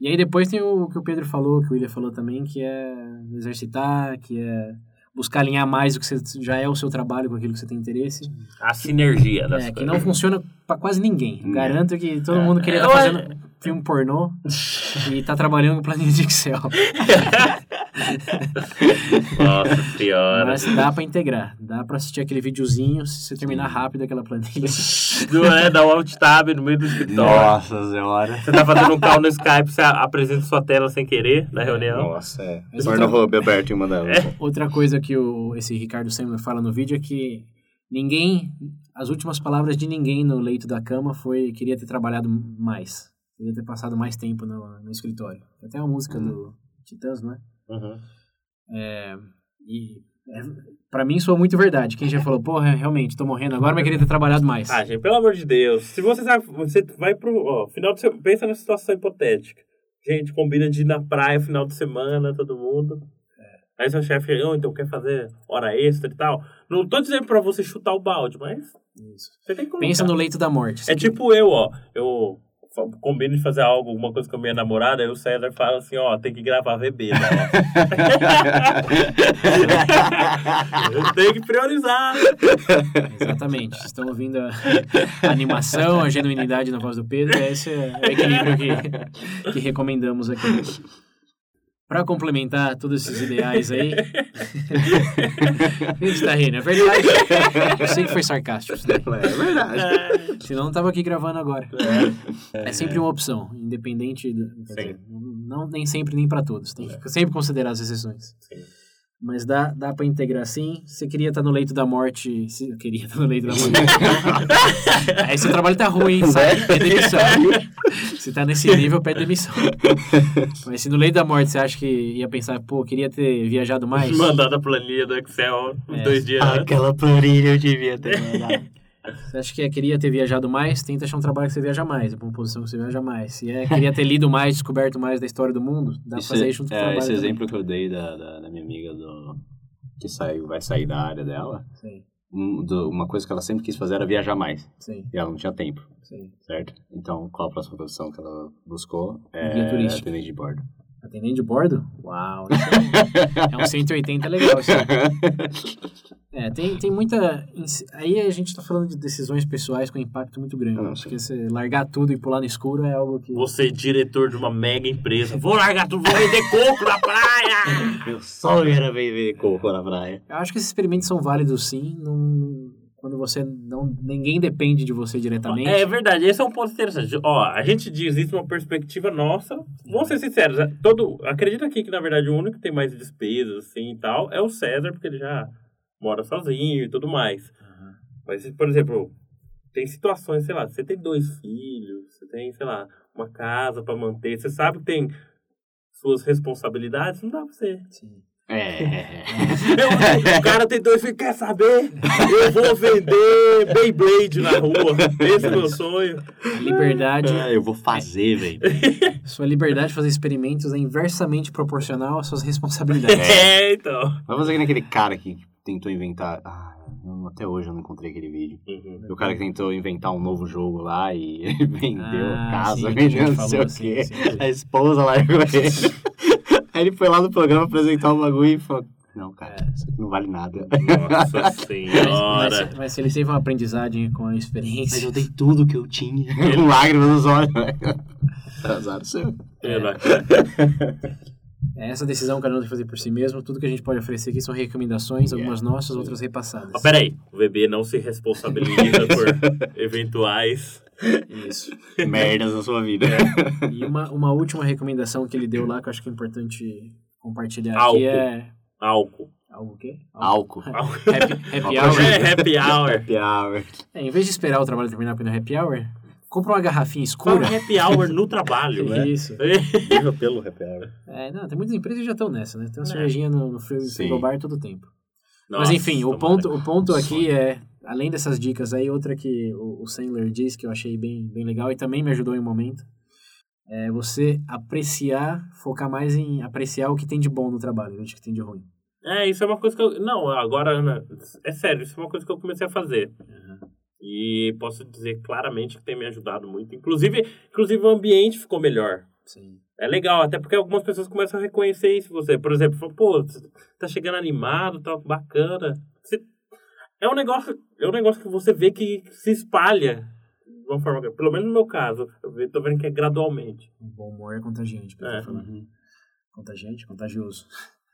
E aí depois tem o que o Pedro falou, que o William falou também, que é exercitar, que é buscar alinhar mais o que você, já é o seu trabalho com aquilo que você tem interesse. A sinergia das É, que coisas. não funciona para quase ninguém. Hum. Garanto que todo mundo queria Eu estar acho- fazendo filme pornô e tá trabalhando com planilha de Excel. Nossa senhora. Mas dá pra integrar. Dá pra assistir aquele videozinho se você terminar rápido aquela planilha. Não é, dá um alt tab no meio do escritório. Nossa senhora. Você tá fazendo um call no Skype, você apresenta sua tela sem querer na reunião. Nossa, é. Mas Pornhub aberto em uma delas. Outra coisa que o, esse Ricardo Sandler fala no vídeo é que ninguém, as últimas palavras de ninguém no leito da cama foi queria ter trabalhado mais. Queria ter passado mais tempo no, no escritório. Até a música do Titãs, não é? Uhum. É, e é, pra mim soa muito verdade. Quem já falou, porra, realmente, tô morrendo agora, mas queria ter trabalhado mais. Ah, gente, pelo amor de Deus. Se você sabe, você vai pro. Ó, final de semana. Pensa na situação hipotética. gente combina de ir na praia final de semana, todo mundo. Aí seu chefe, oh, então quer fazer hora extra e tal. Não tô dizendo pra você chutar o balde, mas Isso. você tem que colocar. Pensa no leito da morte. É tipo eu, ó. Eu combino de fazer algo, alguma coisa com a minha namorada, aí o César fala assim, ó, tem que gravar VB, né? eu tenho que priorizar. Exatamente. Vocês estão ouvindo a, a animação, a genuinidade na voz do Pedro. Esse é o equilíbrio que, que recomendamos aqui. Para complementar todos esses ideais aí. A gente tá rindo, é verdade. Eu sei que foi sarcástico. isso daí. É verdade. Senão não tava aqui gravando agora. É, sempre uma opção, independente. Do, dizer, não nem sempre nem para todos. Tem que sempre considerar as exceções. Sim. Mas dá, dá para integrar sim. Você queria estar no leito da morte. Se, eu queria estar no leito da morte. Aí seu trabalho tá ruim, hein? Sai, pede demissão. Se tá nesse nível, pede demissão. Mas se no leito da morte você acha que ia pensar, pô, queria ter viajado mais. Mandado a planilha do Excel uns É. dois dias. Aquela planilha eu devia ter mandado. Você acha que é, queria ter viajado mais? Tenta achar um trabalho que você viaja mais, uma posição que você viaja mais. Se é, queria ter lido mais, descoberto mais da história do mundo, dá pra Isso fazer é- isso junto com o é, trabalho. esse também. exemplo que eu dei da, da, da minha amiga do, que saiu, vai sair da área dela, um, do- uma coisa que ela sempre quis fazer era viajar mais. sim, E ela não tinha tempo, sim. certo? Então, qual a próxima posição que ela buscou? É turístico. atendente de bordo. Atendente de bordo? Uau! É um 180 legal isso. É, tem, tem muita. Aí a gente tá falando de decisões pessoais com impacto muito grande. Ah, não, Porque você largar tudo e pular no escuro é algo que. Você, diretor de uma mega empresa, vou largar tudo, vou vender coco na praia! Meu sonho era ver coco na praia. Eu acho que esses experimentos são válidos sim. Não... Quando você não. Ninguém depende de você diretamente. É verdade, esse é um ponto interessante. Ó, a gente diz isso uma perspectiva nossa. Vamos ser sinceros, né? todo, acredito aqui que, na verdade, o único que tem mais despesas, assim, e tal, é o César, porque ele já mora sozinho e tudo mais. Mas, por exemplo, tem situações, sei lá, você tem dois filhos, você tem, sei lá, uma casa pra manter, você sabe que tem suas responsabilidades, não dá pra você. Sim. É. Eu- o cara tem dois filhos, quer saber? Eu vou vender Beyblade na rua. Esse é o meu sonho. A liberdade. É, eu vou fazer, velho. Sua liberdade de fazer experimentos é inversamente proporcional às suas responsabilidades. É, então. Vai fazer que nem aquele cara que tentou inventar. Ah, até hoje eu não encontrei aquele vídeo. Uhum. O cara que tentou inventar um novo jogo lá e ele vendeu Ah, casa, a vendeu não falou, sei o sim, quê. sim, sim. A esposa lá com ele. Aí ele foi lá no programa apresentar o bagulho e falou: Não, cara, isso aqui não vale nada. Nossa Mas, senhora. mas se ele teve uma aprendizagem com a experiência. Mas eu dei tudo que eu tinha. Com lágrimas nos olhos. Azar seu. Eu não acredito. É essa decisão cada um tem que fazer por si mesmo. Tudo que a gente pode oferecer aqui são recomendações, algumas nossas, outras repassadas. Mas peraí, o bebê não se responsabiliza por eventuais. Isso. Merdas na sua vida. E uma, uma última recomendação que ele deu lá, que eu acho que é importante compartilhar Álcool. aqui é. Álcool. Algo o quê? Álcool. Happy, happy Álcool hour. É happy hour. Happy hour. É, em vez de esperar o trabalho terminar para ir no happy hour, compra uma garrafinha escura. happy hour no trabalho, né? Isso. Viva pelo happy hour. É, não, tem muitas empresas que já estão nessa, né? Tem uma É. cervejinha no, no frigobar todo o tempo. Nossa, Mas enfim, o ponto, o ponto aqui é, além dessas dicas aí, outra que o, o Sandler diz que eu achei bem, bem legal e também me ajudou em um momento, é você apreciar, focar mais em apreciar o que tem de bom no trabalho, de o que tem de ruim. É, isso é uma coisa que eu. Não, agora, Ana, é sério, isso é uma coisa que eu comecei a fazer. E posso dizer claramente que tem me ajudado muito. Inclusive, inclusive o ambiente ficou melhor. Sim. É legal, até porque algumas pessoas começam a reconhecer isso você. Por exemplo, falam, pô, tá chegando animado, tá bacana. Você- É um negócio, é um negócio que você vê que se espalha de uma forma, pelo menos no meu caso, eu tô vendo que é gradualmente. O bom humor é contagiante, É. falando. Contagiante, contagioso.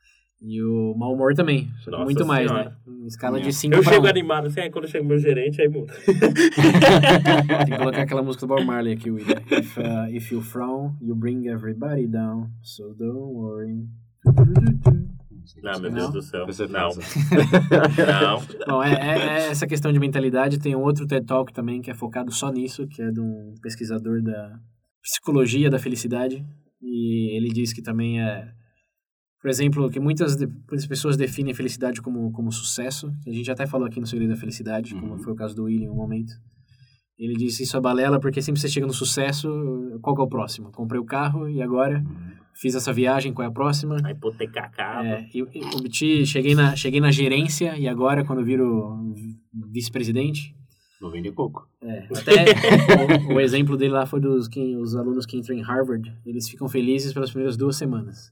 E o mau humor também, Nossa muito mais, Senhora. né? Em escala É. de 5 Eu chego 1. animado assim, aí quando chega meu gerente, aí muda. Tem que colocar aquela música do Bob Marley aqui, William. If, uh, if you frown, you bring everybody down, so don't worry. Não, meu Não? Deus do céu. Você Não, não. Bom, é, é- é essa questão de mentalidade. Tem um outro TED Talk também que é focado só nisso, que é de um pesquisador da psicologia da felicidade. E ele diz que também é, por exemplo, que muitas, de- muitas pessoas definem felicidade como, como sucesso. A gente até falou aqui no Segredo da Felicidade, como Uhum. foi o caso do William em um momento. Ele disse isso é balela porque sempre você chega no sucesso, qual que é o próximo? Comprei o carro e agora fiz essa viagem, qual é a próxima? A hipoteca acaba. É, eu, eu obti, cheguei na, cheguei na gerência e agora quando eu viro vice-presidente, Vou vender pouco. é, até o, o exemplo dele lá foi dos que, os alunos que entram em Harvard, eles ficam felizes pelas primeiras duas semanas.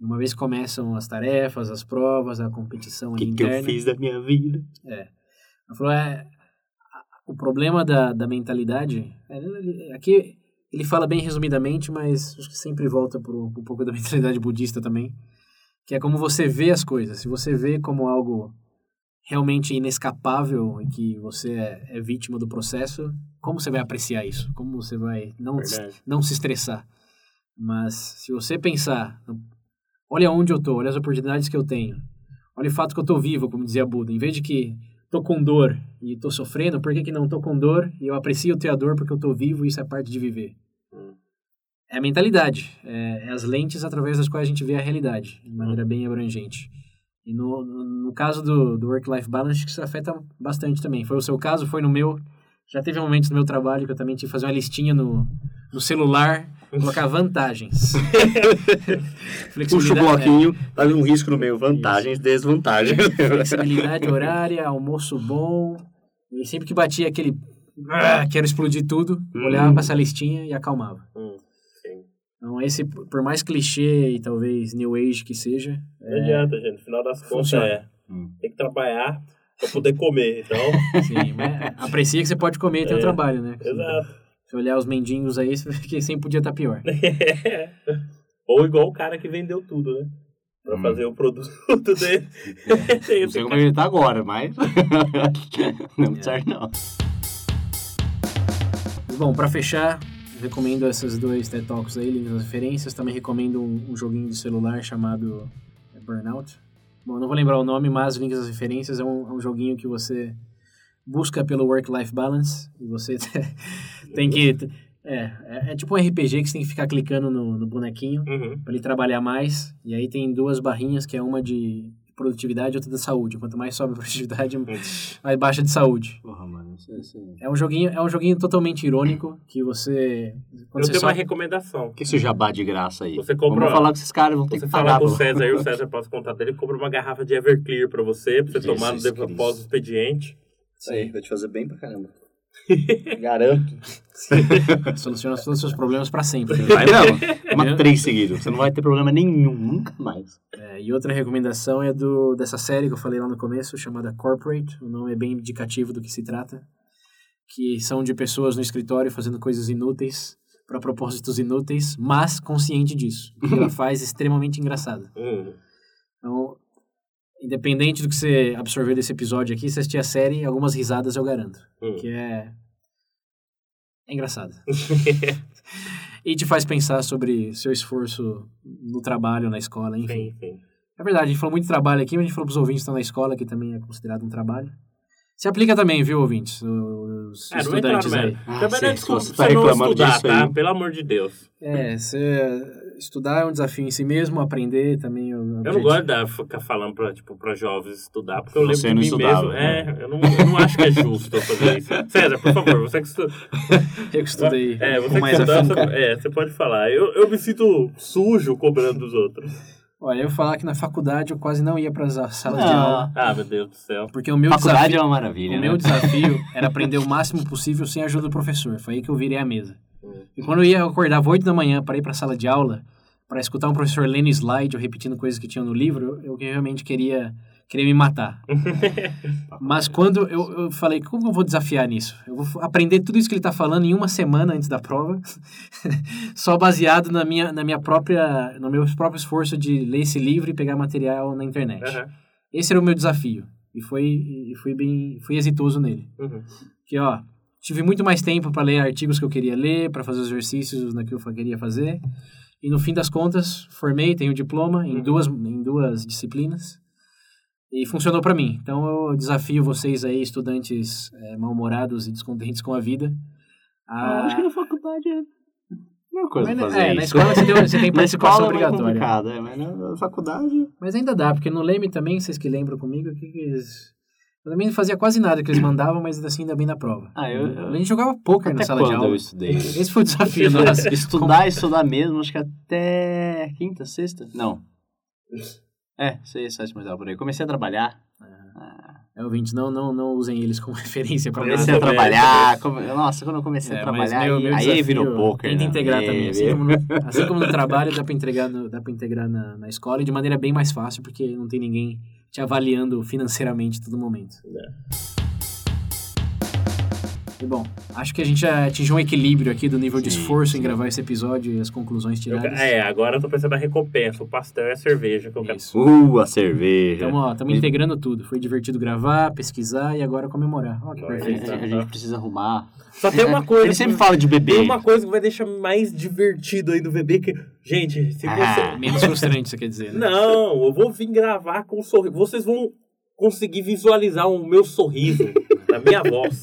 Uma vez que começam as tarefas, as provas, a competição O ali que, que eu interna. fiz da minha vida? Ela falou, é, o problema da, da mentalidade, é, aqui ele fala bem resumidamente, mas acho que sempre volta para um pouco da mentalidade budista também, que é como você vê as coisas. Se você vê como algo realmente inescapável e que você é, é vítima do processo, como você vai apreciar isso? Como você vai não, se- não se estressar? Mas se você pensar, olha onde eu tô, olha as oportunidades que eu tenho, olha o fato que eu tô vivo, como dizia Buda, em vez de que tô com dor e tô sofrendo, por que, que não tô com dor e eu aprecio ter a dor porque eu tô vivo e isso é parte de viver? Hum. É a mentalidade, é, é as lentes através das quais a gente vê a realidade, de maneira bem abrangente. E no, no, no caso do, do work-life balance, que isso afeta bastante também. Foi o seu caso, foi no meu. Já teve momentos no meu trabalho que eu também tive que fazer uma listinha no, no celular, colocar vantagens. Puxa o Flexibilidade- bloquinho, tá um risco no meio. Vantagens, desvantagens. Flexibilidade horária, almoço bom. E sempre que batia aquele. "Ah, quero explodir tudo, olhava pra essa listinha e acalmava. Hum, sim. Então, esse, por mais clichê e talvez new age que seja, Não adianta, gente. No final das contas Funciona. é. Hum. Tem que trabalhar pra poder comer. Então, sim, mas aprecia que você pode comer e ter o É, trabalho, né? exato. Se olhar os mendigos aí, que sempre podia estar pior. Ou igual o cara que vendeu tudo, né? Pra Hum. fazer o produto dele. Tem Não sei como ele tá agora, mas. não É. serve, não. Bom, pra fechar, recomendo esses dois TED Talks aí, links nas referências. Também recomendo um, um joguinho de celular chamado é, Burnout. Bom, não vou lembrar o nome, mas links nas referências é um, é um joguinho que você busca pelo work-life balance e você tem que... É, é, é tipo um RPG que você tem que ficar clicando no, no bonequinho Uhum. para ele trabalhar mais. E aí tem duas barrinhas, que é uma de produtividade e outra da saúde. Quanto mais sobe a produtividade, mais baixa de saúde. Porra, mano. Isso, isso... O É um joguinho, é um joguinho totalmente irônico que você Eu você tenho só uma recomendação. que é esse jabá de graça aí? Você compra- Vamos falar com esses caras, vão ter Você que fala pagar. com o. César e o César o contato dele, compra uma garrafa de Everclear pra você, pra você Jesus tomar no após o expediente. Isso aí, vai te fazer bem pra caramba. Garanto. soluciona todos os seus problemas para sempre. Vai não. Toma três seguidos. Você não vai ter problema nenhum, nunca mais. É, e outra recomendação é do dessa série que eu falei lá no começo, chamada Corporate. O nome é bem indicativo do que se trata, que são de pessoas no escritório fazendo coisas inúteis para propósitos inúteis, mas consciente disso. O que ela faz extremamente engraçado. Hum. Então, independente do que você absorver desse episódio aqui, se assistir a série, algumas risadas eu garanto. Hum. Que é. É engraçado. e te faz pensar sobre seu esforço no trabalho, na escola, enfim. Sim, sim. É verdade, a gente falou muito de trabalho aqui, mas a gente falou pros ouvintes que estão na escola, que também é considerado um trabalho. Se aplica também, viu, ouvintes? Os É, não estudantes aí. Ah, Também não é desculpa você tá não estudar, tá? aí. Pelo amor de Deus. É, você estudar é um desafio em si mesmo, aprender também é um Eu não gosto de ficar falando pra, tipo, pra jovens estudar, porque eu lembro de mim estudava, mesmo. né? É, eu não, eu não acho que é justo eu fazer isso. César, por favor, você que estuda. Eu que estudei É, você que você, é, você pode falar. Eu, eu me sinto sujo cobrando dos outros. Olha, eu ia falar que na faculdade eu quase não ia para as salas de Não. aula, Ah, meu Deus do céu. porque o meu Faculdade desafio, é uma maravilha, o né? meu desafio era aprender o máximo possível sem a ajuda do professor. Foi aí que eu virei a mesa. Hum. E quando eu ia eu acordava 8 da manhã para ir para a sala de aula, para escutar um professor lendo slide ou repetindo coisas que tinham no livro, eu, eu realmente queria, queria me matar. Mas quando eu, eu falei, como eu vou desafiar nisso? Eu vou aprender tudo isso que ele está falando em uma semana antes da prova, só baseado na minha, na minha própria, no meu próprio esforço de ler esse livro e pegar material na internet. Aham. Esse era o meu desafio e foi e fui bem, fui exitoso nele. Uhum. Que ó, tive muito mais tempo para ler artigos que eu queria ler, para fazer os exercícios naquilo que eu queria fazer. E no fim das contas, formei, tenho diploma em Uhum. duas em duas disciplinas. E funcionou para mim. Então eu desafio vocês aí, estudantes eh, mal-humorados e descontentes com a vida. Ah, A... acho que na faculdade é uma coisa Mas, fazer é, isso. na escola você, deu, você tem participação é obrigatória. é, mas na faculdade... Mas ainda dá, porque no Leme também, vocês que lembram comigo, que, que eles... Eu também não fazia quase nada que eles mandavam, mas assim ainda bem na prova. Ah, eu- eu- A gente jogava poker na sala de aula. eu estudei? Esse foi o desafio nosso. Estudar, estudar mesmo, acho que até quinta, sexta? Não. É, sexta, sétima, oitava, por aí. Comecei a trabalhar. É, ouvintes, não, não, não usem eles como referência para Comecei a trabalhar. come- Nossa, quando eu comecei a É, mas trabalhar, meu- meu aí, aí desafio, virou poker. Tenta né? integrar Aí, também. Assim como, no, assim como no trabalho, dá pra integrar, no- dá pra integrar na, na escola e de maneira bem mais fácil, porque não tem ninguém te avaliando financeiramente todo momento. E bom, acho que a gente já atingiu um equilíbrio aqui do nível de Sim, esforço em sim. gravar esse episódio e as conclusões Eu- tiradas. é, agora eu tô pensando na recompensa. O pastel e a cerveja que eu quero. Isso. Uh, a cerveja. Estamos Então, integrando tudo. Foi divertido gravar, pesquisar e agora comemorar. Ó, que Olha a, perfeito. gente, a gente precisa arrumar. Só tem uma coisa. Ele sempre fala de bebê. Tem uma coisa que vai deixar mais divertido aí do bebê que. Gente, se Ah. você. Menos frustrante, você quer dizer, né? Não, eu vou vir gravar com um sorriso. Vocês vão conseguir visualizar o meu sorriso na minha voz.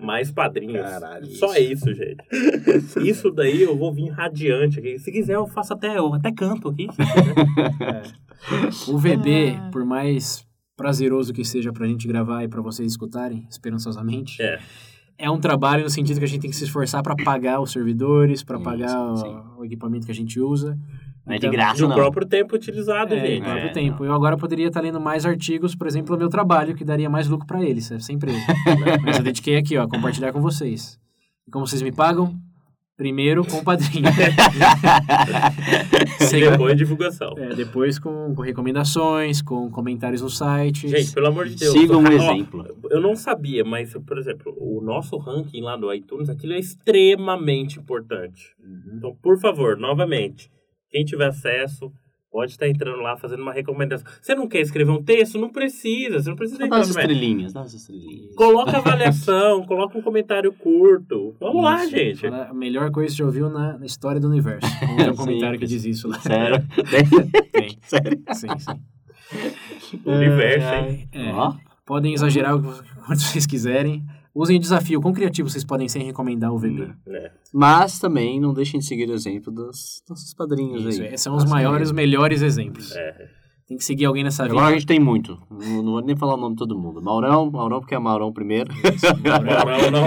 Mais padrinhos. Caralho, Só isso, gente. Isso daí eu vou vir radiante aqui. Se quiser, eu faço até, eu até canto aqui. O VB, por mais prazeroso que seja pra gente gravar e pra vocês escutarem, esperançosamente, É. é um trabalho no sentido que a gente tem que se esforçar pra pagar os servidores, pra Sim, pagar sim, o, sim. o equipamento que a gente usa. Não é de Então, graça, No não. próprio tempo utilizado, É, gente. no próprio É, tempo. Eu agora poderia estar lendo mais artigos, por exemplo, no meu trabalho, que daria mais lucro pra eles, essa empresa. Mas eu dediquei aqui, ó, compartilhar com vocês. E como vocês me pagam? Primeiro com o padrinho. Segundo- depois divulgação. É, depois com, com recomendações, com comentários no site. Gente, pelo amor de Deus. Siga um Ó, exemplo. Eu não sabia, mas, por exemplo, o nosso ranking lá do iTunes, aquilo é extremamente importante. Uhum. Então, por favor, novamente, quem tiver acesso, pode estar entrando lá fazendo uma recomendação. Você não quer escrever um texto? Não precisa, você não precisa Dá entrar as estrelinhas, dá as estrelinhas. Coloca avaliação, coloca um comentário curto. Vamos lá, Isso. gente. Fala A melhor coisa que você ouviu na, na história do universo. Vamos ter um comentário que diz isso lá. Sério? Tem. Sério? Sim, sim. Universo, É, hein? É, podem exagerar o quanto vocês quiserem. Usem o desafio. Quão criativo vocês podem ser em recomendar o VB? É. Mas também não deixem de seguir o exemplo dos nossos padrinhos Isso, aí. esses são os maiores, é. melhores exemplos. É. Tem que seguir alguém nessa vida. Agora a gente tem muito. Não, não vou nem falar o nome de todo mundo. Maurão, Maurão porque é Maurão primeiro. Maurão, não,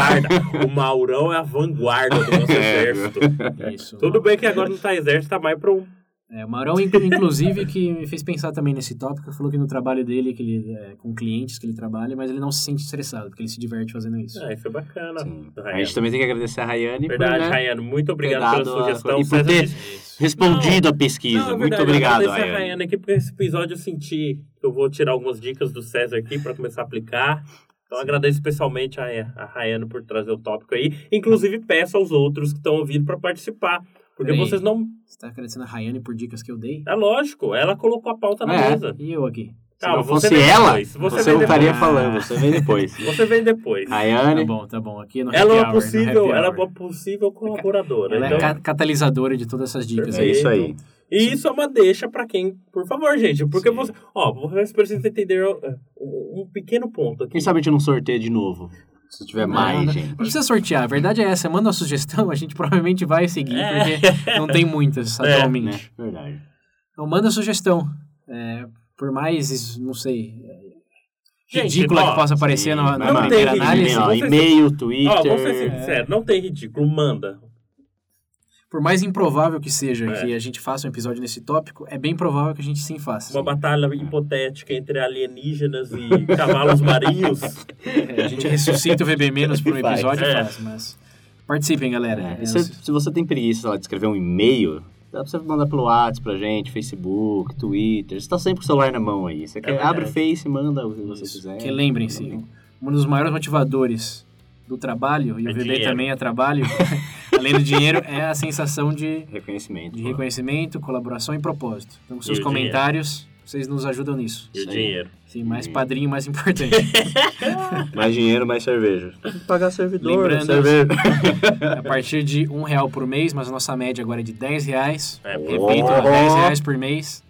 a. O Maurão é a vanguarda do nosso É, exército. Isso. Tudo bem que agora não tá exército, tá mais pra um. É, o Maurão, inclu- inclusive, que me fez pensar também nesse tópico, falou que no trabalho dele, que ele, é, com clientes que ele trabalha, mas ele não se sente estressado, porque ele se diverte fazendo isso. Ah, isso é bacana. A gente também tem que agradecer a Rayane Verdade, né, Rayane, muito obrigado pela dado a- sugestão. e por ter respondido a pesquisa. Não, é muito verdade, obrigado, agradecer a Rayane. Rayane aqui, porque esse episódio eu senti que eu vou tirar algumas dicas do César aqui para começar a aplicar. Então agradeço especialmente a, a Rayane por trazer o tópico aí. Inclusive peço aos outros que estão ouvindo para participar. Porque Peraí. vocês não. Você tá agradecendo a Rayane por dicas que eu dei? É lógico, ela colocou a pauta na É. mesa. E eu aqui? Se Calma, não fosse ela, você, você não estaria falando, você vem depois. Você vem depois. Tá Rayane, bom, tá bom. Aqui no Ela é hour, possível, ela é uma possível colaboradora. Ela então, é ca- catalisadora de todas essas dicas. é isso aí. E isso é uma deixa pra quem, por favor, gente, porque Sim. você, ó, vocês precisam entender um pequeno ponto aqui. Quem sabe a gente não sorteia de novo? Se tiver Não, mais, não, gente. Não precisa sortear, a verdade é essa. Manda uma sugestão, a gente provavelmente vai seguir, É. porque não tem muitas É, atualmente. Né? Verdade. Então manda sugestão. É, por mais, não sei, é, Gente, ridícula ó, que possa parecer Sim, na, na não primeira análise. ridículo. Ó, E-mail, Ó, Twitter. vamos ser sinceros, não tem ridículo, manda. Por mais improvável que seja É. que a gente faça um episódio nesse tópico, é bem provável que a gente sim faça. Uma batalha hipotética entre alienígenas e cavalos marinhos. É, a gente ressuscita o VB menos por um episódio e É. faz, mas participem, galera. É, É, se, se você tem preguiça lá, de escrever um e-mail, dá pra você mandar pelo WhatsApp pra gente, Facebook, Twitter. Você tá sempre com o celular na mão aí. Você quer, verdade. abre o Face e manda o que você Isso. quiser. Que lembrem-se, um dos maiores motivadores do trabalho, e É o VB dinheiro. também é trabalho, além do dinheiro, é a sensação de, Reconhecimento. de reconhecimento, colaboração e propósito. Então, com seus comentários, vocês nos ajudam nisso. E o Sim. dinheiro. Sim, mais padrinho, mais importante. Mais dinheiro, mais cerveja. Pagar servidor, Lembrando- cerveja. a partir de um real por mês, mas a nossa média agora é de 10 reais. É, Repito, Oh. 10 reais por mês.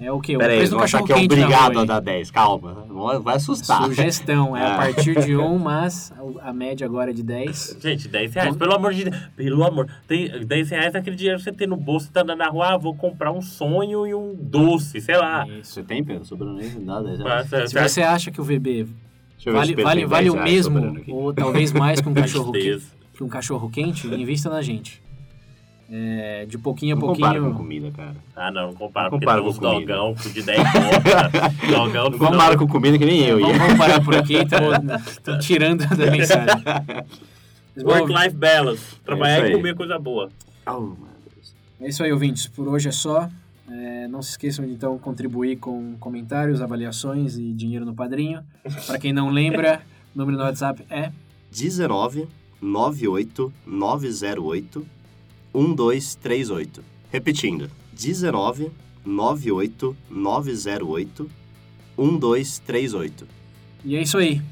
É o quê? O Pera aí, preço do vão achar cachorro que é quente na obrigado rua a aí. dar 10. Calma, vai assustar. Sugestão, é a É. partir de 1, mas a média agora é de 10. Gente, 10 reais, pelo amor de Deus. Pelo amor. Tem 10 reais é aquele dinheiro que você tem no bolso, você tá andando na rua, ah, vou comprar um sonho e um doce, sei lá. Isso. Você tem, Pedro? Sobrando aí? Nada, já. É, Se você acha que o VB vale, vale, vale 10 o mesmo, ou talvez mais que um cachorro quente, que um cachorro quente, invista na gente. É, de pouquinho a Não compara com pouquinho. comida, cara. Ah, não, não compara, Não porque compara uns com comida. dogão de 10 conto. dogão Não compara com comida que nem eu Vamos, ia. parar por aqui, tô tirando da mensagem. Work-life balance. Trabalhar isso e comer coisa boa. Oh. É isso aí, ouvintes. Por hoje é só. É, não se esqueçam de então contribuir com comentários, avaliações e dinheiro no padrinho. Para quem não lembra, o número no WhatsApp é 19 98 908 1238. Repetindo, 19 98 908 1238. E é isso aí.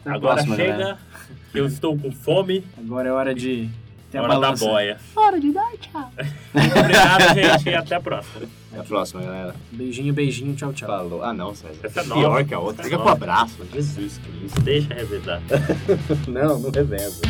Até a Agora próxima, chega, galera. eu estou com fome, Agora é hora de ter a hora da balança. boia. Hora de dar tchau. Obrigado, gente, e até a próxima. Até a próxima, galera. Beijinho, beijinho, tchau, tchau. Falou. Ah, não, César. Essa é Pior nova. que a outra. Essa Fica é com nova. abraço. Jesus Cristo. Deixa revezar. Não, não reveza.